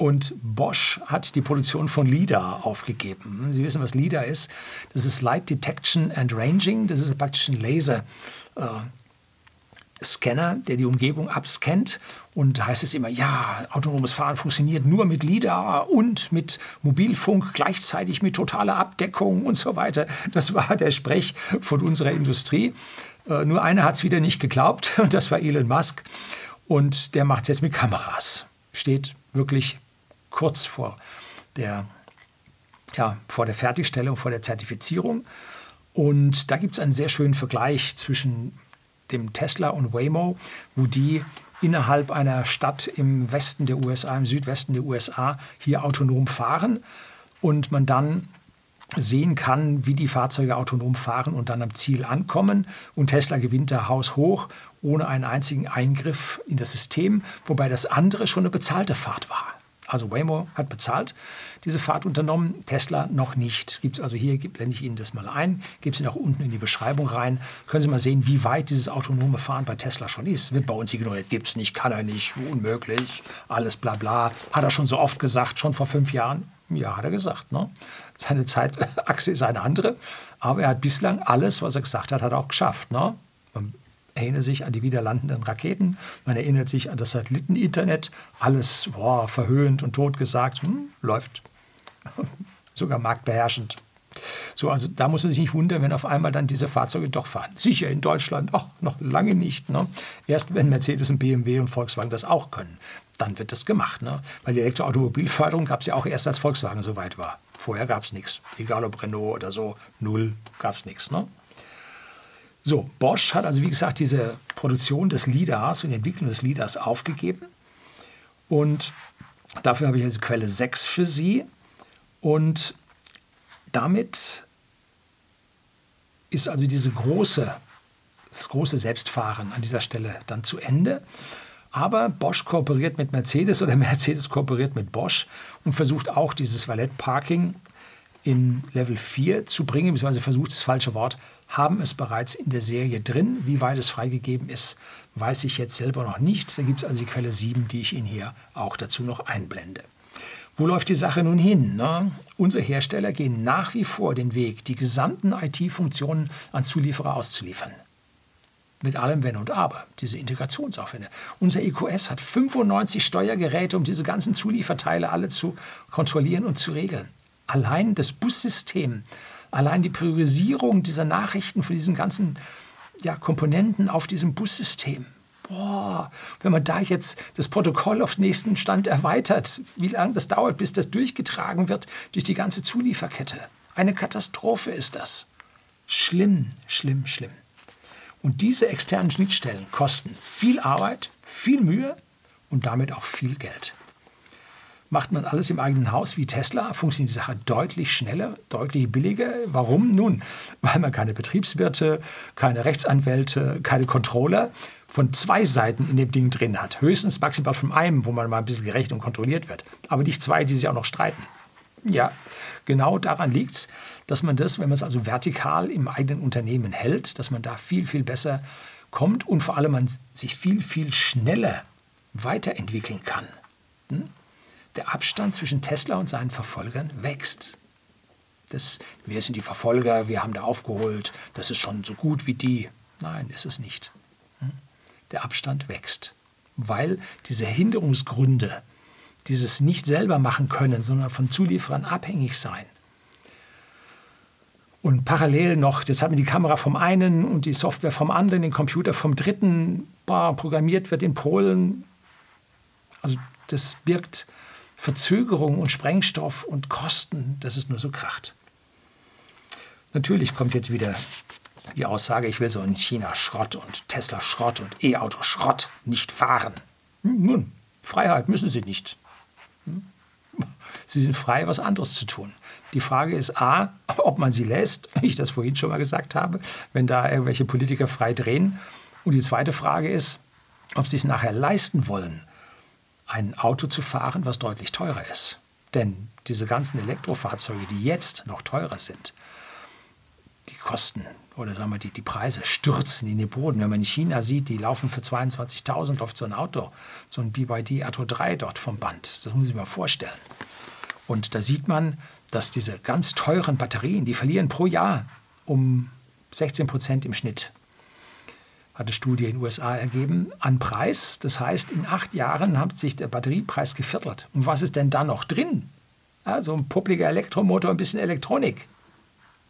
Und Bosch hat die Produktion von LIDAR aufgegeben. Sie wissen, was LIDAR ist. Das ist Light Detection and Ranging. Das ist praktisch ein Laser. Äh, der die Umgebung abscannt. Und da heißt es immer, ja, autonomes Fahren funktioniert nur mit LIDAR und mit Mobilfunk, gleichzeitig mit totaler Abdeckung und so weiter. Das war der Sprech von unserer Industrie. Äh, nur einer hat es wieder nicht geglaubt und das war Elon Musk. Und der macht es jetzt mit Kameras. Steht wirklich kurz vor der, ja, vor der Fertigstellung, vor der Zertifizierung. Und da gibt es einen sehr schönen Vergleich zwischen dem Tesla und Waymo, wo die innerhalb einer Stadt im Westen der USA, im Südwesten der USA hier autonom fahren und man dann sehen kann, wie die Fahrzeuge autonom fahren und dann am Ziel ankommen. Und Tesla gewinnt da Haus hoch ohne einen einzigen Eingriff in das System, wobei das andere schon eine bezahlte Fahrt war. Also Waymo hat bezahlt diese Fahrt unternommen, Tesla noch nicht. Gibt es also hier, blende ich Ihnen das mal ein, gebe Sie nach unten in die Beschreibung rein. Können Sie mal sehen, wie weit dieses autonome Fahren bei Tesla schon ist. Wird bei uns ignoriert, gibt es nicht, kann er nicht, unmöglich, alles bla bla. Hat er schon so oft gesagt, schon vor fünf Jahren? Ja, hat er gesagt. Ne? Seine Zeitachse ist eine andere, aber er hat bislang alles, was er gesagt hat, hat er auch geschafft. Ne? Man erinnert sich an die wiederlandenden Raketen, man erinnert sich an das Satelliteninternet, alles boah, verhöhnt und totgesagt, hm, läuft. Sogar marktbeherrschend. So, also da muss man sich nicht wundern, wenn auf einmal dann diese Fahrzeuge doch fahren. Sicher in Deutschland, ach, noch lange nicht. Ne? Erst wenn Mercedes und BMW und Volkswagen das auch können, dann wird das gemacht. Ne? Weil die Elektroautomobilförderung gab es ja auch erst, als Volkswagen so weit war. Vorher gab es nichts. Egal ob Renault oder so, null, gab es nichts. Ne? So, Bosch hat also wie gesagt diese Produktion des LIDARs und die Entwicklung des LIDARs aufgegeben. Und dafür habe ich also Quelle 6 für Sie. Und damit ist also diese große, das große Selbstfahren an dieser Stelle dann zu Ende. Aber Bosch kooperiert mit Mercedes oder Mercedes kooperiert mit Bosch und versucht auch dieses Valet Parking in Level 4 zu bringen, beziehungsweise versucht das falsche Wort, haben es bereits in der Serie drin. Wie weit es freigegeben ist, weiß ich jetzt selber noch nicht. Da gibt es also die Quelle 7, die ich Ihnen hier auch dazu noch einblende. Wo läuft die Sache nun hin? Ne? Unsere Hersteller gehen nach wie vor den Weg, die gesamten IT-Funktionen an Zulieferer auszuliefern. Mit allem Wenn und Aber, diese Integrationsaufwände. Unser EQS hat 95 Steuergeräte, um diese ganzen Zulieferteile alle zu kontrollieren und zu regeln. Allein das Bussystem Allein die Priorisierung dieser Nachrichten von diesen ganzen ja, Komponenten auf diesem Bussystem. Boah, wenn man da jetzt das Protokoll auf den nächsten Stand erweitert, wie lange das dauert, bis das durchgetragen wird durch die ganze Zulieferkette. Eine Katastrophe ist das. Schlimm, schlimm, schlimm. Und diese externen Schnittstellen kosten viel Arbeit, viel Mühe und damit auch viel Geld. Macht man alles im eigenen Haus wie Tesla, funktioniert die Sache deutlich schneller, deutlich billiger. Warum? Nun, weil man keine Betriebswirte, keine Rechtsanwälte, keine Controller von zwei Seiten in dem Ding drin hat. Höchstens maximal von einem, wo man mal ein bisschen gerecht und kontrolliert wird. Aber nicht zwei, die sich auch noch streiten. Ja, genau daran liegt es, dass man das, wenn man es also vertikal im eigenen Unternehmen hält, dass man da viel, viel besser kommt und vor allem man sich viel, viel schneller weiterentwickeln kann. Hm? Der Abstand zwischen Tesla und seinen Verfolgern wächst. Das, wir sind die Verfolger, wir haben da aufgeholt, das ist schon so gut wie die. Nein, ist es nicht. Hm? Der Abstand wächst, weil diese Hinderungsgründe, dieses nicht selber machen können, sondern von Zulieferern abhängig sein, und parallel noch, jetzt hat man die Kamera vom einen und die Software vom anderen, den Computer vom dritten, boah, programmiert wird in Polen. Also das birgt Verzögerung und Sprengstoff und Kosten, dass es nur so kracht. Natürlich kommt jetzt wieder die Aussage, ich will so in China Schrott und Tesla Schrott und E-Auto Schrott nicht fahren. Hm, nun, Freiheit müssen sie nicht. Hm? Sie sind frei, was anderes zu tun. Die Frage ist A, ob man sie lässt, wie ich das vorhin schon mal gesagt habe, wenn da irgendwelche Politiker frei drehen. Und die zweite Frage ist, ob sie es nachher leisten wollen, ein Auto zu fahren, was deutlich teurer ist. Denn diese ganzen Elektrofahrzeuge, die jetzt noch teurer sind, die Kosten oder sagen wir die, die Preise stürzen in den Boden. Wenn man in China sieht, die laufen für 22.000 läuft so ein Auto, so ein BYD Atto 3 dort vom Band. Das muss ich mir vorstellen. Und da sieht man, dass diese ganz teuren Batterien, die verlieren pro Jahr um 16 Prozent im Schnitt. Hat eine Studie in den USA ergeben, an Preis. Das heißt, in acht Jahren hat sich der Batteriepreis geviertelt. Und was ist denn da noch drin? Also ein publiger Elektromotor, ein bisschen Elektronik.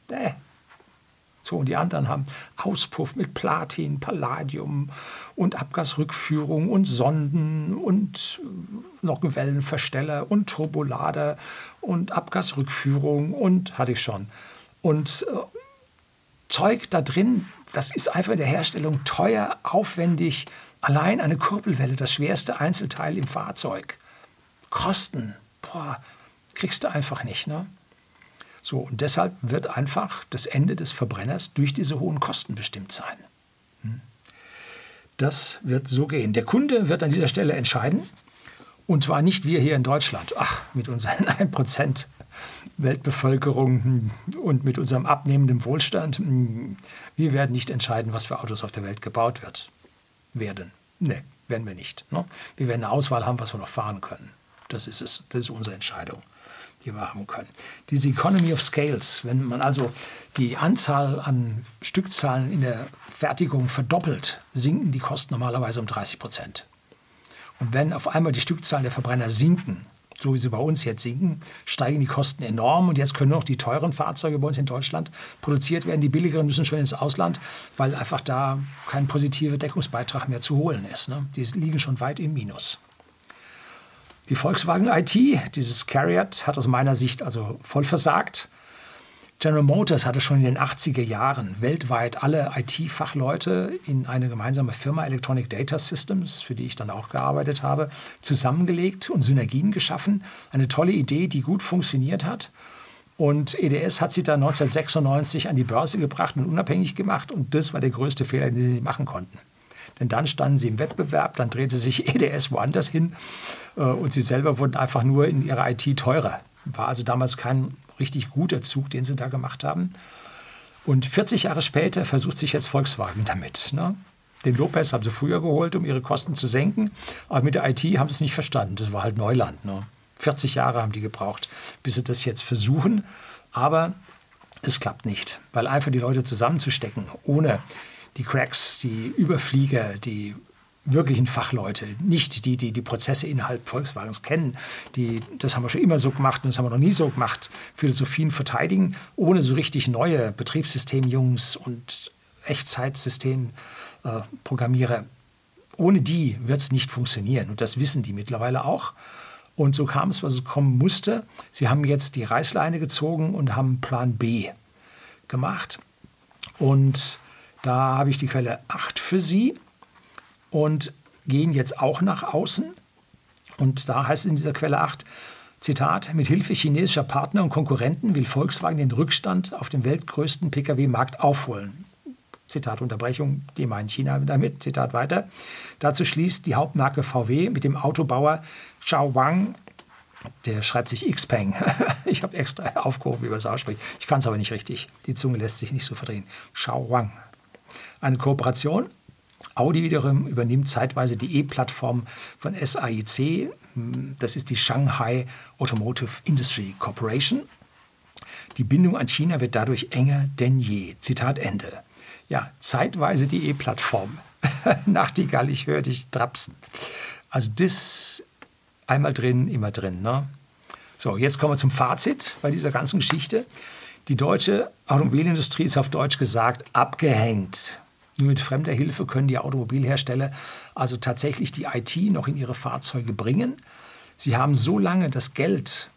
Bäh, so, und die anderen haben Auspuff mit Platin, Palladium und Abgasrückführung und Sonden und Nockenwellenversteller und Turbolader und Abgasrückführung und hatte ich schon. Und äh, Zeug da drin, das ist einfach in der Herstellung teuer, aufwendig. Allein eine Kurbelwelle, das schwerste Einzelteil im Fahrzeug. Kosten, boah, kriegst du einfach nicht. Ne? So, und deshalb wird einfach das Ende des Verbrenners durch diese hohen Kosten bestimmt sein. Hm? Das wird so gehen. Der Kunde wird an dieser Stelle entscheiden. Und zwar nicht wir hier in Deutschland. Ach, mit unseren 1% Weltbevölkerung hm, und mit unserem abnehmenden Wohlstand. Wir werden nicht entscheiden, was für Autos auf der Welt gebaut wird. Werden. Nee, werden wir nicht. Ne? Wir werden eine Auswahl haben, was wir noch fahren können. Das ist es. Das ist unsere Entscheidung die wir haben können. Diese Economy of Scales, wenn man also die Anzahl an Stückzahlen in der Fertigung verdoppelt, sinken die Kosten normalerweise um 30 Prozent. Und wenn auf einmal die Stückzahlen der Verbrenner sinken, so wie sie bei uns jetzt sinken, steigen die Kosten enorm. Und jetzt können noch die teuren Fahrzeuge bei uns in Deutschland produziert werden. Die billigeren müssen schon ins Ausland, weil einfach da kein positiver Deckungsbeitrag mehr zu holen ist. Ne? Die liegen schon weit im Minus. Die Volkswagen IT, dieses Carriot, hat aus meiner Sicht also voll versagt. General Motors hatte schon in den 80er Jahren weltweit alle IT-Fachleute in eine gemeinsame Firma Electronic Data Systems, für die ich dann auch gearbeitet habe, zusammengelegt und Synergien geschaffen. Eine tolle Idee, die gut funktioniert hat. Und EDS hat sie dann 1996 an die Börse gebracht und unabhängig gemacht. Und das war der größte Fehler, den sie machen konnten. Denn dann standen sie im Wettbewerb, dann drehte sich EDS woanders hin äh, und sie selber wurden einfach nur in ihrer IT teurer. War also damals kein richtig guter Zug, den sie da gemacht haben. Und 40 Jahre später versucht sich jetzt Volkswagen damit. Ne? Den Lopez haben sie früher geholt, um ihre Kosten zu senken, aber mit der IT haben sie es nicht verstanden. Das war halt Neuland. Ne? 40 Jahre haben die gebraucht, bis sie das jetzt versuchen. Aber es klappt nicht, weil einfach die Leute zusammenzustecken, ohne die Cracks, die Überflieger, die wirklichen Fachleute, nicht die, die die Prozesse innerhalb Volkswagens kennen, die, das haben wir schon immer so gemacht und das haben wir noch nie so gemacht, Philosophien verteidigen, ohne so richtig neue Betriebssystemjungs und Echtzeitsystemprogrammierer. Äh, ohne die wird es nicht funktionieren und das wissen die mittlerweile auch. Und so kam es, was es kommen musste. Sie haben jetzt die Reißleine gezogen und haben Plan B gemacht. Und da habe ich die Quelle 8 für Sie und gehen jetzt auch nach außen. Und da heißt es in dieser Quelle 8, Zitat, mit Hilfe chinesischer Partner und Konkurrenten will Volkswagen den Rückstand auf dem weltgrößten Pkw-Markt aufholen. Zitat Unterbrechung, die meinen China damit. Zitat weiter. Dazu schließt die Hauptmarke VW mit dem Autobauer Xiaowang Der schreibt sich Xpeng. Ich habe extra aufgerufen, wie man das ausspricht. Ich kann es aber nicht richtig. Die Zunge lässt sich nicht so verdrehen. Shao Wang. Eine Kooperation. Audi wiederum übernimmt zeitweise die E-Plattform von SAIC. Das ist die Shanghai Automotive Industry Corporation. Die Bindung an China wird dadurch enger denn je. Zitat Ende. Ja, zeitweise die E-Plattform. Nachtigall, ich höre dich trapsen. Also das einmal drin, immer drin. Ne? So, jetzt kommen wir zum Fazit bei dieser ganzen Geschichte. Die deutsche Automobilindustrie ist auf Deutsch gesagt abgehängt. Nur mit fremder Hilfe können die Automobilhersteller also tatsächlich die IT noch in ihre Fahrzeuge bringen. Sie haben so lange das Geld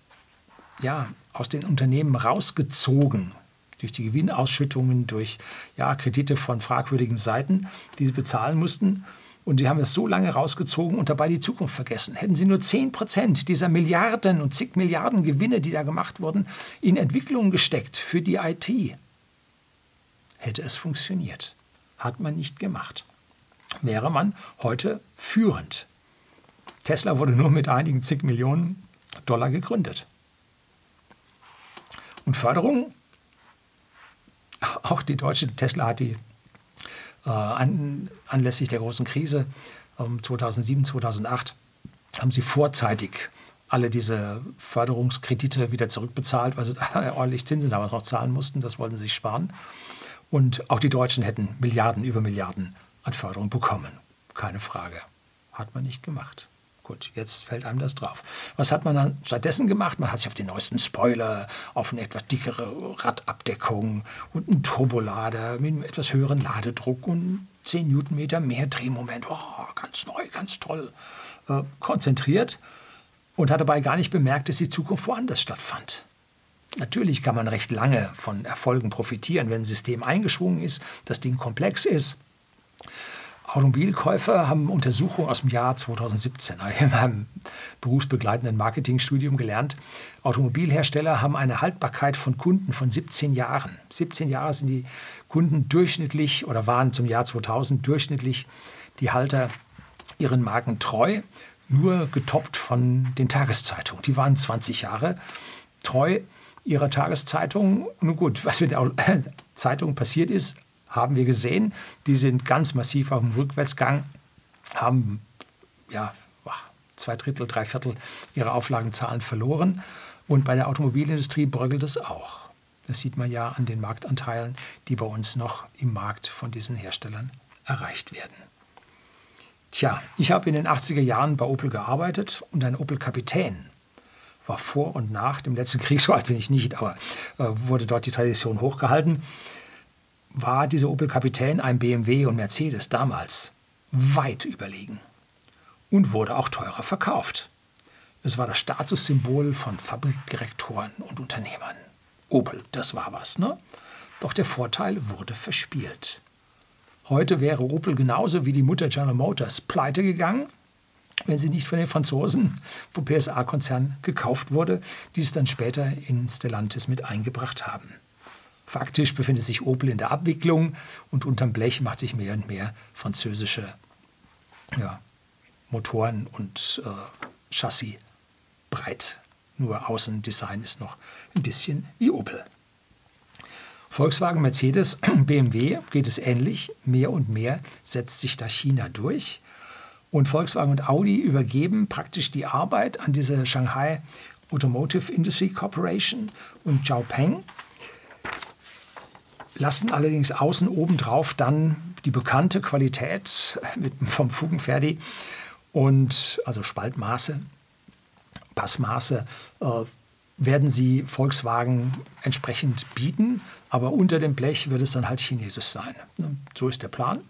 ja, aus den Unternehmen rausgezogen, durch die Gewinnausschüttungen, durch ja, Kredite von fragwürdigen Seiten, die sie bezahlen mussten. Und die haben es so lange rausgezogen und dabei die Zukunft vergessen. Hätten sie nur 10 Prozent dieser Milliarden und zig Milliarden Gewinne, die da gemacht wurden, in Entwicklungen gesteckt für die IT, hätte es funktioniert. Hat man nicht gemacht. Wäre man heute führend. Tesla wurde nur mit einigen zig Millionen Dollar gegründet. Und Förderung, auch die deutsche Tesla hat die äh, an, anlässlich der großen Krise ähm, 2007, 2008 haben sie vorzeitig alle diese Förderungskredite wieder zurückbezahlt, weil sie da ordentlich Zinsen damals noch zahlen mussten. Das wollten sie sich sparen. Und auch die Deutschen hätten Milliarden über Milliarden an Förderung bekommen. Keine Frage. Hat man nicht gemacht. Gut, jetzt fällt einem das drauf. Was hat man dann stattdessen gemacht? Man hat sich auf den neuesten Spoiler, auf eine etwas dickere Radabdeckung und einen Turbolader mit einem etwas höheren Ladedruck und 10 Newtonmeter mehr Drehmoment, oh, ganz neu, ganz toll, äh, konzentriert und hat dabei gar nicht bemerkt, dass die Zukunft woanders stattfand. Natürlich kann man recht lange von Erfolgen profitieren, wenn ein System eingeschwungen ist, das Ding komplex ist Automobilkäufer haben Untersuchungen aus dem Jahr 2017 in meinem berufsbegleitenden Marketingstudium gelernt. Automobilhersteller haben eine Haltbarkeit von Kunden von 17 Jahren. 17 Jahre sind die Kunden durchschnittlich oder waren zum Jahr 2000 durchschnittlich die Halter ihren Marken treu, nur getoppt von den Tageszeitungen. Die waren 20 Jahre treu ihrer Tageszeitung. Nun gut, was mit der Zeitung passiert ist, haben wir gesehen. Die sind ganz massiv auf dem Rückwärtsgang, haben ja, zwei Drittel, drei Viertel ihrer Auflagenzahlen verloren. Und bei der Automobilindustrie bröckelt es auch. Das sieht man ja an den Marktanteilen, die bei uns noch im Markt von diesen Herstellern erreicht werden. Tja, ich habe in den 80er Jahren bei Opel gearbeitet und ein Opel-Kapitän war vor und nach dem letzten Krieg, so alt bin ich nicht, aber äh, wurde dort die Tradition hochgehalten war dieser Opel Kapitän einem BMW und Mercedes damals weit überlegen und wurde auch teurer verkauft. Es war das Statussymbol von Fabrikdirektoren und Unternehmern. Opel, das war was, ne? Doch der Vorteil wurde verspielt. Heute wäre Opel genauso wie die Mutter General Motors pleite gegangen, wenn sie nicht von den Franzosen vom PSA-Konzern gekauft wurde, die es dann später in Stellantis mit eingebracht haben. Faktisch befindet sich Opel in der Abwicklung und unterm Blech macht sich mehr und mehr französische ja, Motoren und äh, Chassis breit. Nur Außendesign ist noch ein bisschen wie Opel. Volkswagen, Mercedes, BMW geht es ähnlich. Mehr und mehr setzt sich da China durch. Und Volkswagen und Audi übergeben praktisch die Arbeit an diese Shanghai Automotive Industry Corporation und Xiaopeng lassen allerdings außen obendrauf dann die bekannte Qualität mit, vom Fugenferdi und also Spaltmaße, Passmaße äh, werden sie Volkswagen entsprechend bieten, aber unter dem Blech wird es dann halt chinesisch sein. So ist der Plan.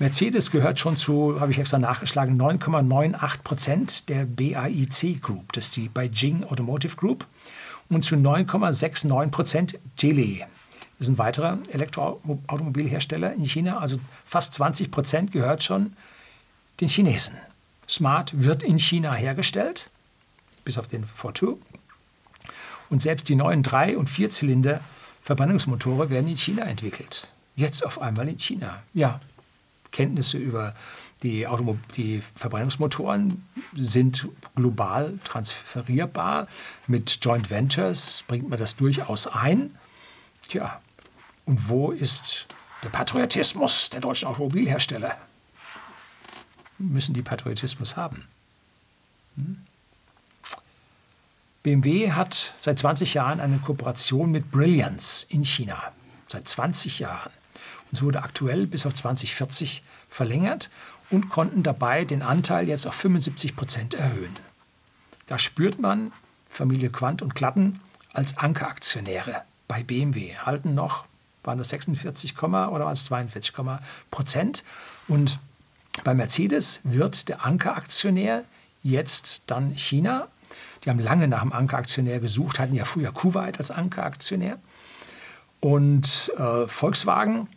Mercedes gehört schon zu, habe ich extra nachgeschlagen, 9,98 Prozent der BAIC Group, das ist die Beijing Automotive Group, und zu 9,69 Prozent Geely, das ist ein weiterer Elektroautomobilhersteller in China. Also fast 20 Prozent gehört schon den Chinesen. Smart wird in China hergestellt, bis auf den Fortwo. Und selbst die neuen Drei- und Vierzylinder Verbrennungsmotoren werden in China entwickelt. Jetzt auf einmal in China. Ja, Kenntnisse über Die, die Verbrennungsmotoren sind global transferierbar. Mit Joint Ventures bringt man das durchaus ein. Tja, und wo ist der Patriotismus der deutschen Automobilhersteller? Müssen die Patriotismus haben? Hm? BMW hat seit 20 Jahren eine Kooperation mit Brilliance in China. Seit 20 Jahren. Und es wurde aktuell bis auf 2040 verlängert und konnten dabei den Anteil jetzt auf 75 Prozent erhöhen. Da spürt man Familie Quandt und Klatten als Ankeraktionäre bei BMW, halten noch, waren das 46, oder waren es 42 Prozent. Und bei Mercedes wird der Ankeraktionär jetzt dann China die haben lange nach einem Ankeraktionär gesucht, hatten ja früher Kuwait als Ankeraktionär. Und äh, Volkswagen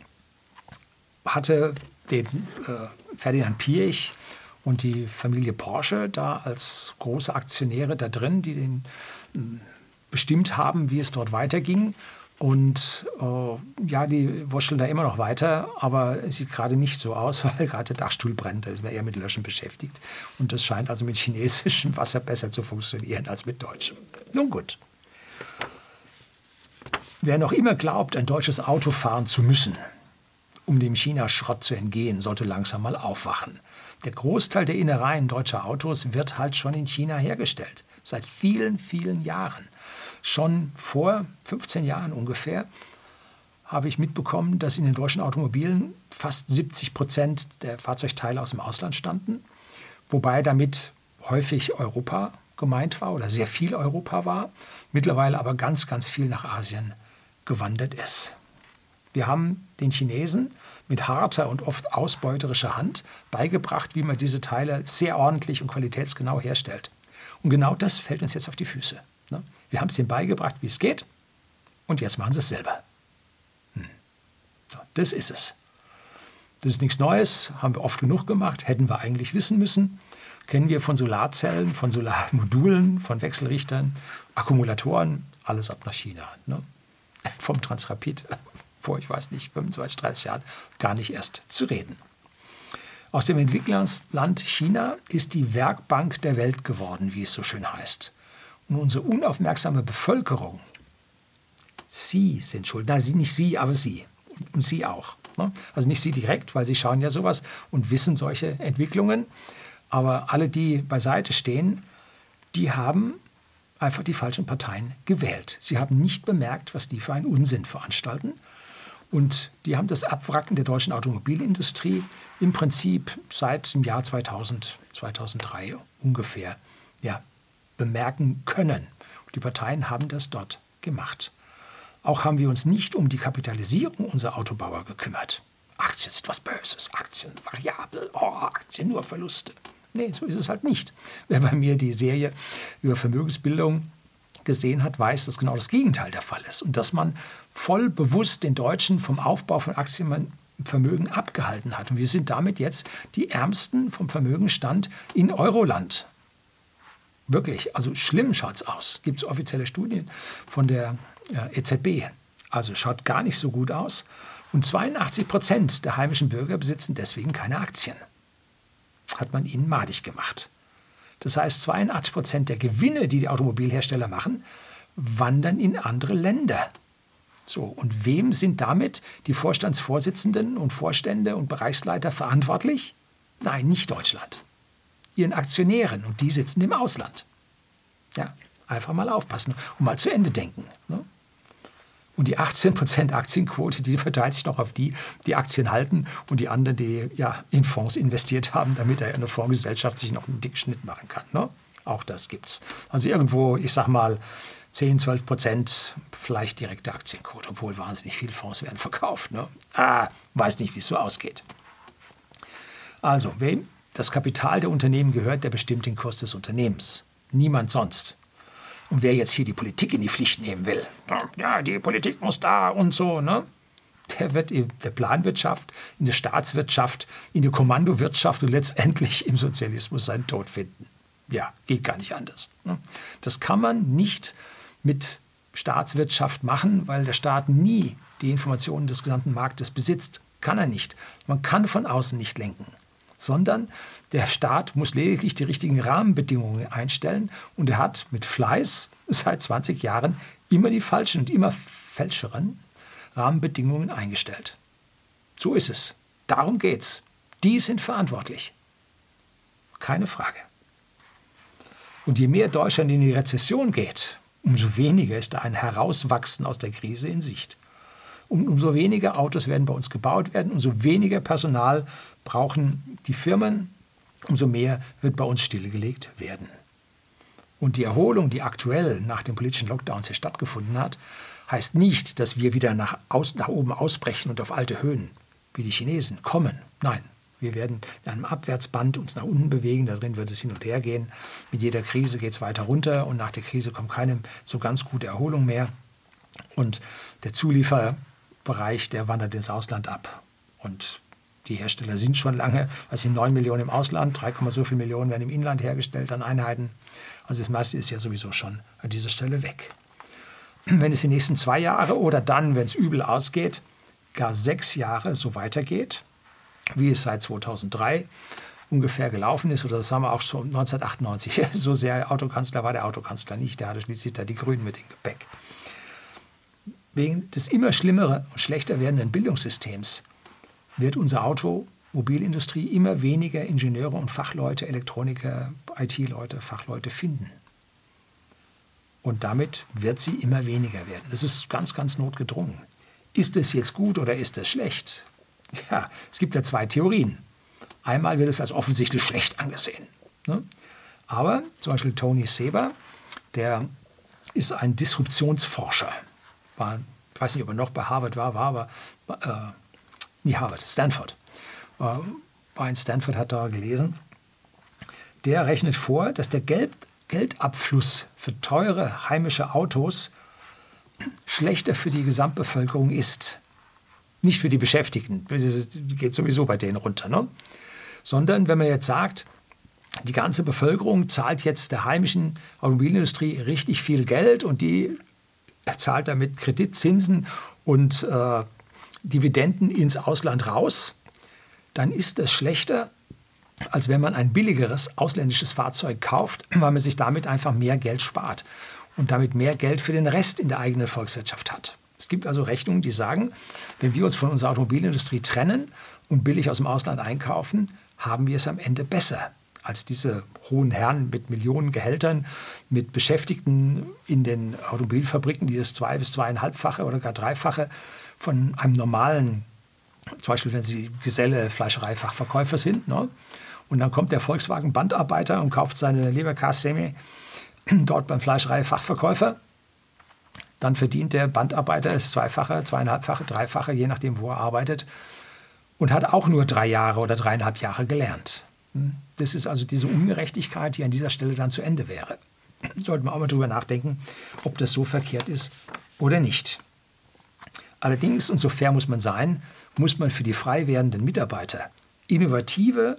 hatte den äh, Ferdinand Piech und die Familie Porsche da als große Aktionäre da drin, die den äh, bestimmt haben, wie es dort weiterging. Und äh, ja, die wurschteln da immer noch weiter, aber es sieht gerade nicht so aus, weil gerade der Dachstuhl brennt. Da ist man eher mit Löschen beschäftigt. Und das scheint also mit chinesischem Wasser besser zu funktionieren als mit deutschem. Nun gut. Wer noch immer glaubt, ein deutsches Auto fahren zu müssen, um dem China-Schrott zu entgehen, sollte langsam mal aufwachen. Der Großteil der Innereien deutscher Autos wird halt schon in China hergestellt. Seit vielen, vielen Jahren. Schon vor 15 Jahren ungefähr habe ich mitbekommen, dass in den deutschen Automobilen fast 70 Prozent der Fahrzeugteile aus dem Ausland standen, wobei damit häufig Europa gemeint war oder sehr viel Europa war, mittlerweile aber ganz, ganz viel nach Asien gewandert ist. Wir haben den Chinesen mit harter und oft ausbeuterischer Hand beigebracht, wie man diese Teile sehr ordentlich und qualitätsgenau herstellt. Und genau das fällt uns jetzt auf die Füße. Ne? Wir haben es ihnen beigebracht, wie es geht, und jetzt machen sie es selber. Hm. Das ist es. Das ist nichts Neues, haben wir oft genug gemacht, hätten wir eigentlich wissen müssen. Kennen wir von Solarzellen, von Solarmodulen, von Wechselrichtern, Akkumulatoren, alles ab nach China. Ne? Vom Transrapid vor, ich weiß nicht, 25, 30 Jahren gar nicht erst zu reden. Aus dem Entwicklungsland China ist die Werkbank der Welt geworden, wie es so schön heißt. Und unsere unaufmerksame Bevölkerung, Sie sind schuld. Nein, nicht Sie, aber Sie. Und Sie auch. Ne? Also nicht Sie direkt, weil Sie schauen ja sowas und wissen solche Entwicklungen. Aber alle, die beiseite stehen, die haben einfach die falschen Parteien gewählt. Sie haben nicht bemerkt, was die für einen Unsinn veranstalten. Und die haben das Abwracken der deutschen Automobilindustrie im Prinzip seit dem Jahr 2000, 2003 ungefähr ja, bemerken können. Die Parteien haben das dort gemacht. Auch haben wir uns nicht um die Kapitalisierung unserer Autobauer gekümmert. Aktien sind was Böses, Aktien variabel, oh, Aktien nur Verluste. Nee, so ist es halt nicht. Wer bei mir die Serie über Vermögensbildung gesehen hat, weiß, dass genau das Gegenteil der Fall ist. Und dass man voll bewusst den Deutschen vom Aufbau von Aktienvermögen abgehalten hat. Und wir sind damit jetzt die Ärmsten vom Vermögenstand in Euroland. Wirklich, also schlimm schaut es aus. Gibt es offizielle Studien von der äh, EZB. Also schaut gar nicht so gut aus. Und 82 Prozent der heimischen Bürger besitzen deswegen keine Aktien. Hat man ihnen madig gemacht. Das heißt, 82 Prozent der Gewinne, die die Automobilhersteller machen, wandern in andere Länder. So, und wem sind damit die Vorstandsvorsitzenden und Vorstände und Bereichsleiter verantwortlich? Nein, nicht Deutschland ihren Aktionären und die sitzen im Ausland. Ja, einfach mal aufpassen und mal zu Ende denken. Ne? Und die 18% Aktienquote, die verteilt sich noch auf die, die Aktien halten und die anderen, die ja in Fonds investiert haben, damit eine Fondsgesellschaft sich noch einen dicken Schnitt machen kann. Ne? Auch das gibt's. Also irgendwo, ich sag mal, 10, 12 Prozent vielleicht direkte Aktienquote, obwohl wahnsinnig viele Fonds werden verkauft. Ne? Ah, weiß nicht, wie es so ausgeht. Also, wem das Kapital der Unternehmen gehört, der bestimmt den Kurs des Unternehmens. Niemand sonst. Und wer jetzt hier die Politik in die Pflicht nehmen will, ja, die Politik muss da und so, ne? Der wird in der Planwirtschaft, in der Staatswirtschaft, in der Kommandowirtschaft und letztendlich im Sozialismus seinen Tod finden. Ja, geht gar nicht anders. Ne? Das kann man nicht mit Staatswirtschaft machen, weil der Staat nie die Informationen des gesamten Marktes besitzt. Kann er nicht. Man kann von außen nicht lenken sondern der Staat muss lediglich die richtigen Rahmenbedingungen einstellen und er hat mit Fleiß seit 20 Jahren immer die falschen und immer fälscheren Rahmenbedingungen eingestellt. So ist es. Darum geht's. Die sind verantwortlich. Keine Frage. Und je mehr Deutschland in die Rezession geht, umso weniger ist da ein Herauswachsen aus der Krise in Sicht. Und umso weniger Autos werden bei uns gebaut werden, umso weniger Personal brauchen die Firmen, umso mehr wird bei uns stillgelegt werden. Und die Erholung, die aktuell nach den politischen Lockdowns hier stattgefunden hat, heißt nicht, dass wir wieder nach, aus, nach oben ausbrechen und auf alte Höhen wie die Chinesen kommen. Nein, wir werden in einem Abwärtsband uns nach unten bewegen, darin wird es hin und her gehen. Mit jeder Krise geht es weiter runter und nach der Krise kommt keine so ganz gute Erholung mehr. Und der Zulieferbereich, der wandert ins Ausland ab. Und die Hersteller sind schon lange, was sind 9 Millionen im Ausland, 3, so viele Millionen werden im Inland hergestellt an Einheiten. Also das meiste ist ja sowieso schon an dieser Stelle weg. Wenn es die nächsten zwei Jahre oder dann, wenn es übel ausgeht, gar sechs Jahre so weitergeht, wie es seit 2003 ungefähr gelaufen ist, oder das haben wir auch schon 1998, so sehr Autokanzler war der Autokanzler nicht, der hatte schließlich da die Grünen mit dem Gepäck. Wegen des immer schlimmeren und schlechter werdenden Bildungssystems wird unsere Automobilindustrie immer weniger Ingenieure und Fachleute, Elektroniker, IT-Leute, Fachleute finden. Und damit wird sie immer weniger werden. Das ist ganz, ganz notgedrungen. Ist es jetzt gut oder ist es schlecht? Ja, es gibt ja zwei Theorien. Einmal wird es als offensichtlich schlecht angesehen. Ne? Aber zum Beispiel Tony Seber, der ist ein Disruptionsforscher. War, ich weiß nicht, ob er noch bei Harvard war, war aber äh, nicht Harvard, Stanford. Äh, war in Stanford, hat da gelesen. Der rechnet vor, dass der Geld, Geldabfluss für teure heimische Autos schlechter für die Gesamtbevölkerung ist. Nicht für die Beschäftigten, das geht sowieso bei denen runter. Ne? Sondern wenn man jetzt sagt, die ganze Bevölkerung zahlt jetzt der heimischen Automobilindustrie richtig viel Geld und die zahlt damit Kreditzinsen und äh, Dividenden ins Ausland raus, dann ist das schlechter, als wenn man ein billigeres ausländisches Fahrzeug kauft, weil man sich damit einfach mehr Geld spart und damit mehr Geld für den Rest in der eigenen Volkswirtschaft hat. Es gibt also Rechnungen, die sagen, wenn wir uns von unserer Automobilindustrie trennen und billig aus dem Ausland einkaufen, haben wir es am Ende besser als diese hohen Herren mit Millionen Gehältern, mit Beschäftigten in den Automobilfabriken, die das zwei- bis zweieinhalbfache oder gar dreifache von einem normalen, zum Beispiel wenn Sie Geselle, Fleischereifachverkäufer sind, ne? und dann kommt der Volkswagen-Bandarbeiter und kauft seine Leberkassemi dort beim Fleischereifachverkäufer, dann verdient der Bandarbeiter es zweifache, zweieinhalbfache, dreifache, je nachdem, wo er arbeitet, und hat auch nur drei Jahre oder dreieinhalb Jahre gelernt. Das ist also diese Ungerechtigkeit, die an dieser Stelle dann zu Ende wäre. Sollten wir auch mal drüber nachdenken, ob das so verkehrt ist oder nicht. Allerdings, und so fair muss man sein, muss man für die frei werdenden Mitarbeiter innovative,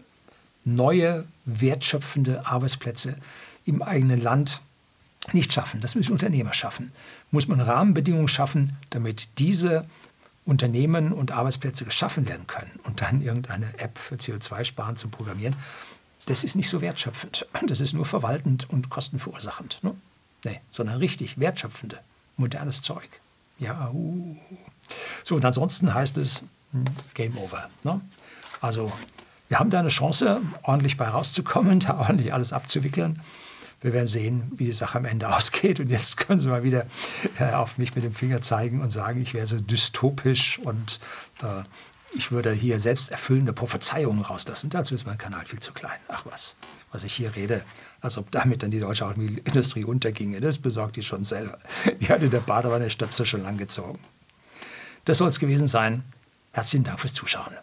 neue, wertschöpfende Arbeitsplätze im eigenen Land nicht schaffen. Das müssen Unternehmer schaffen. Muss man Rahmenbedingungen schaffen, damit diese Unternehmen und Arbeitsplätze geschaffen werden können und dann irgendeine App für CO2-Sparen zu programmieren, das ist nicht so wertschöpfend. Das ist nur verwaltend und kostenverursachend. Ne? Nee, sondern richtig wertschöpfende, modernes Zeug. Ja, uh. So, und ansonsten heißt es hm, Game Over. Ne? Also, wir haben da eine Chance, ordentlich bei rauszukommen, da ordentlich alles abzuwickeln. Wir werden sehen, wie die Sache am Ende ausgeht. Und jetzt können Sie mal wieder äh, auf mich mit dem Finger zeigen und sagen, ich wäre so dystopisch und äh, ich würde hier selbst erfüllende Prophezeiungen rauslassen. Dazu ist mein Kanal viel zu klein. Ach was, was ich hier rede, als ob damit dann die deutsche Automobilindustrie unterginge. Das besorgt die schon selber. Die hat in der Badewanne Stöpsel schon lang gezogen. Das soll es gewesen sein. Herzlichen Dank fürs Zuschauen.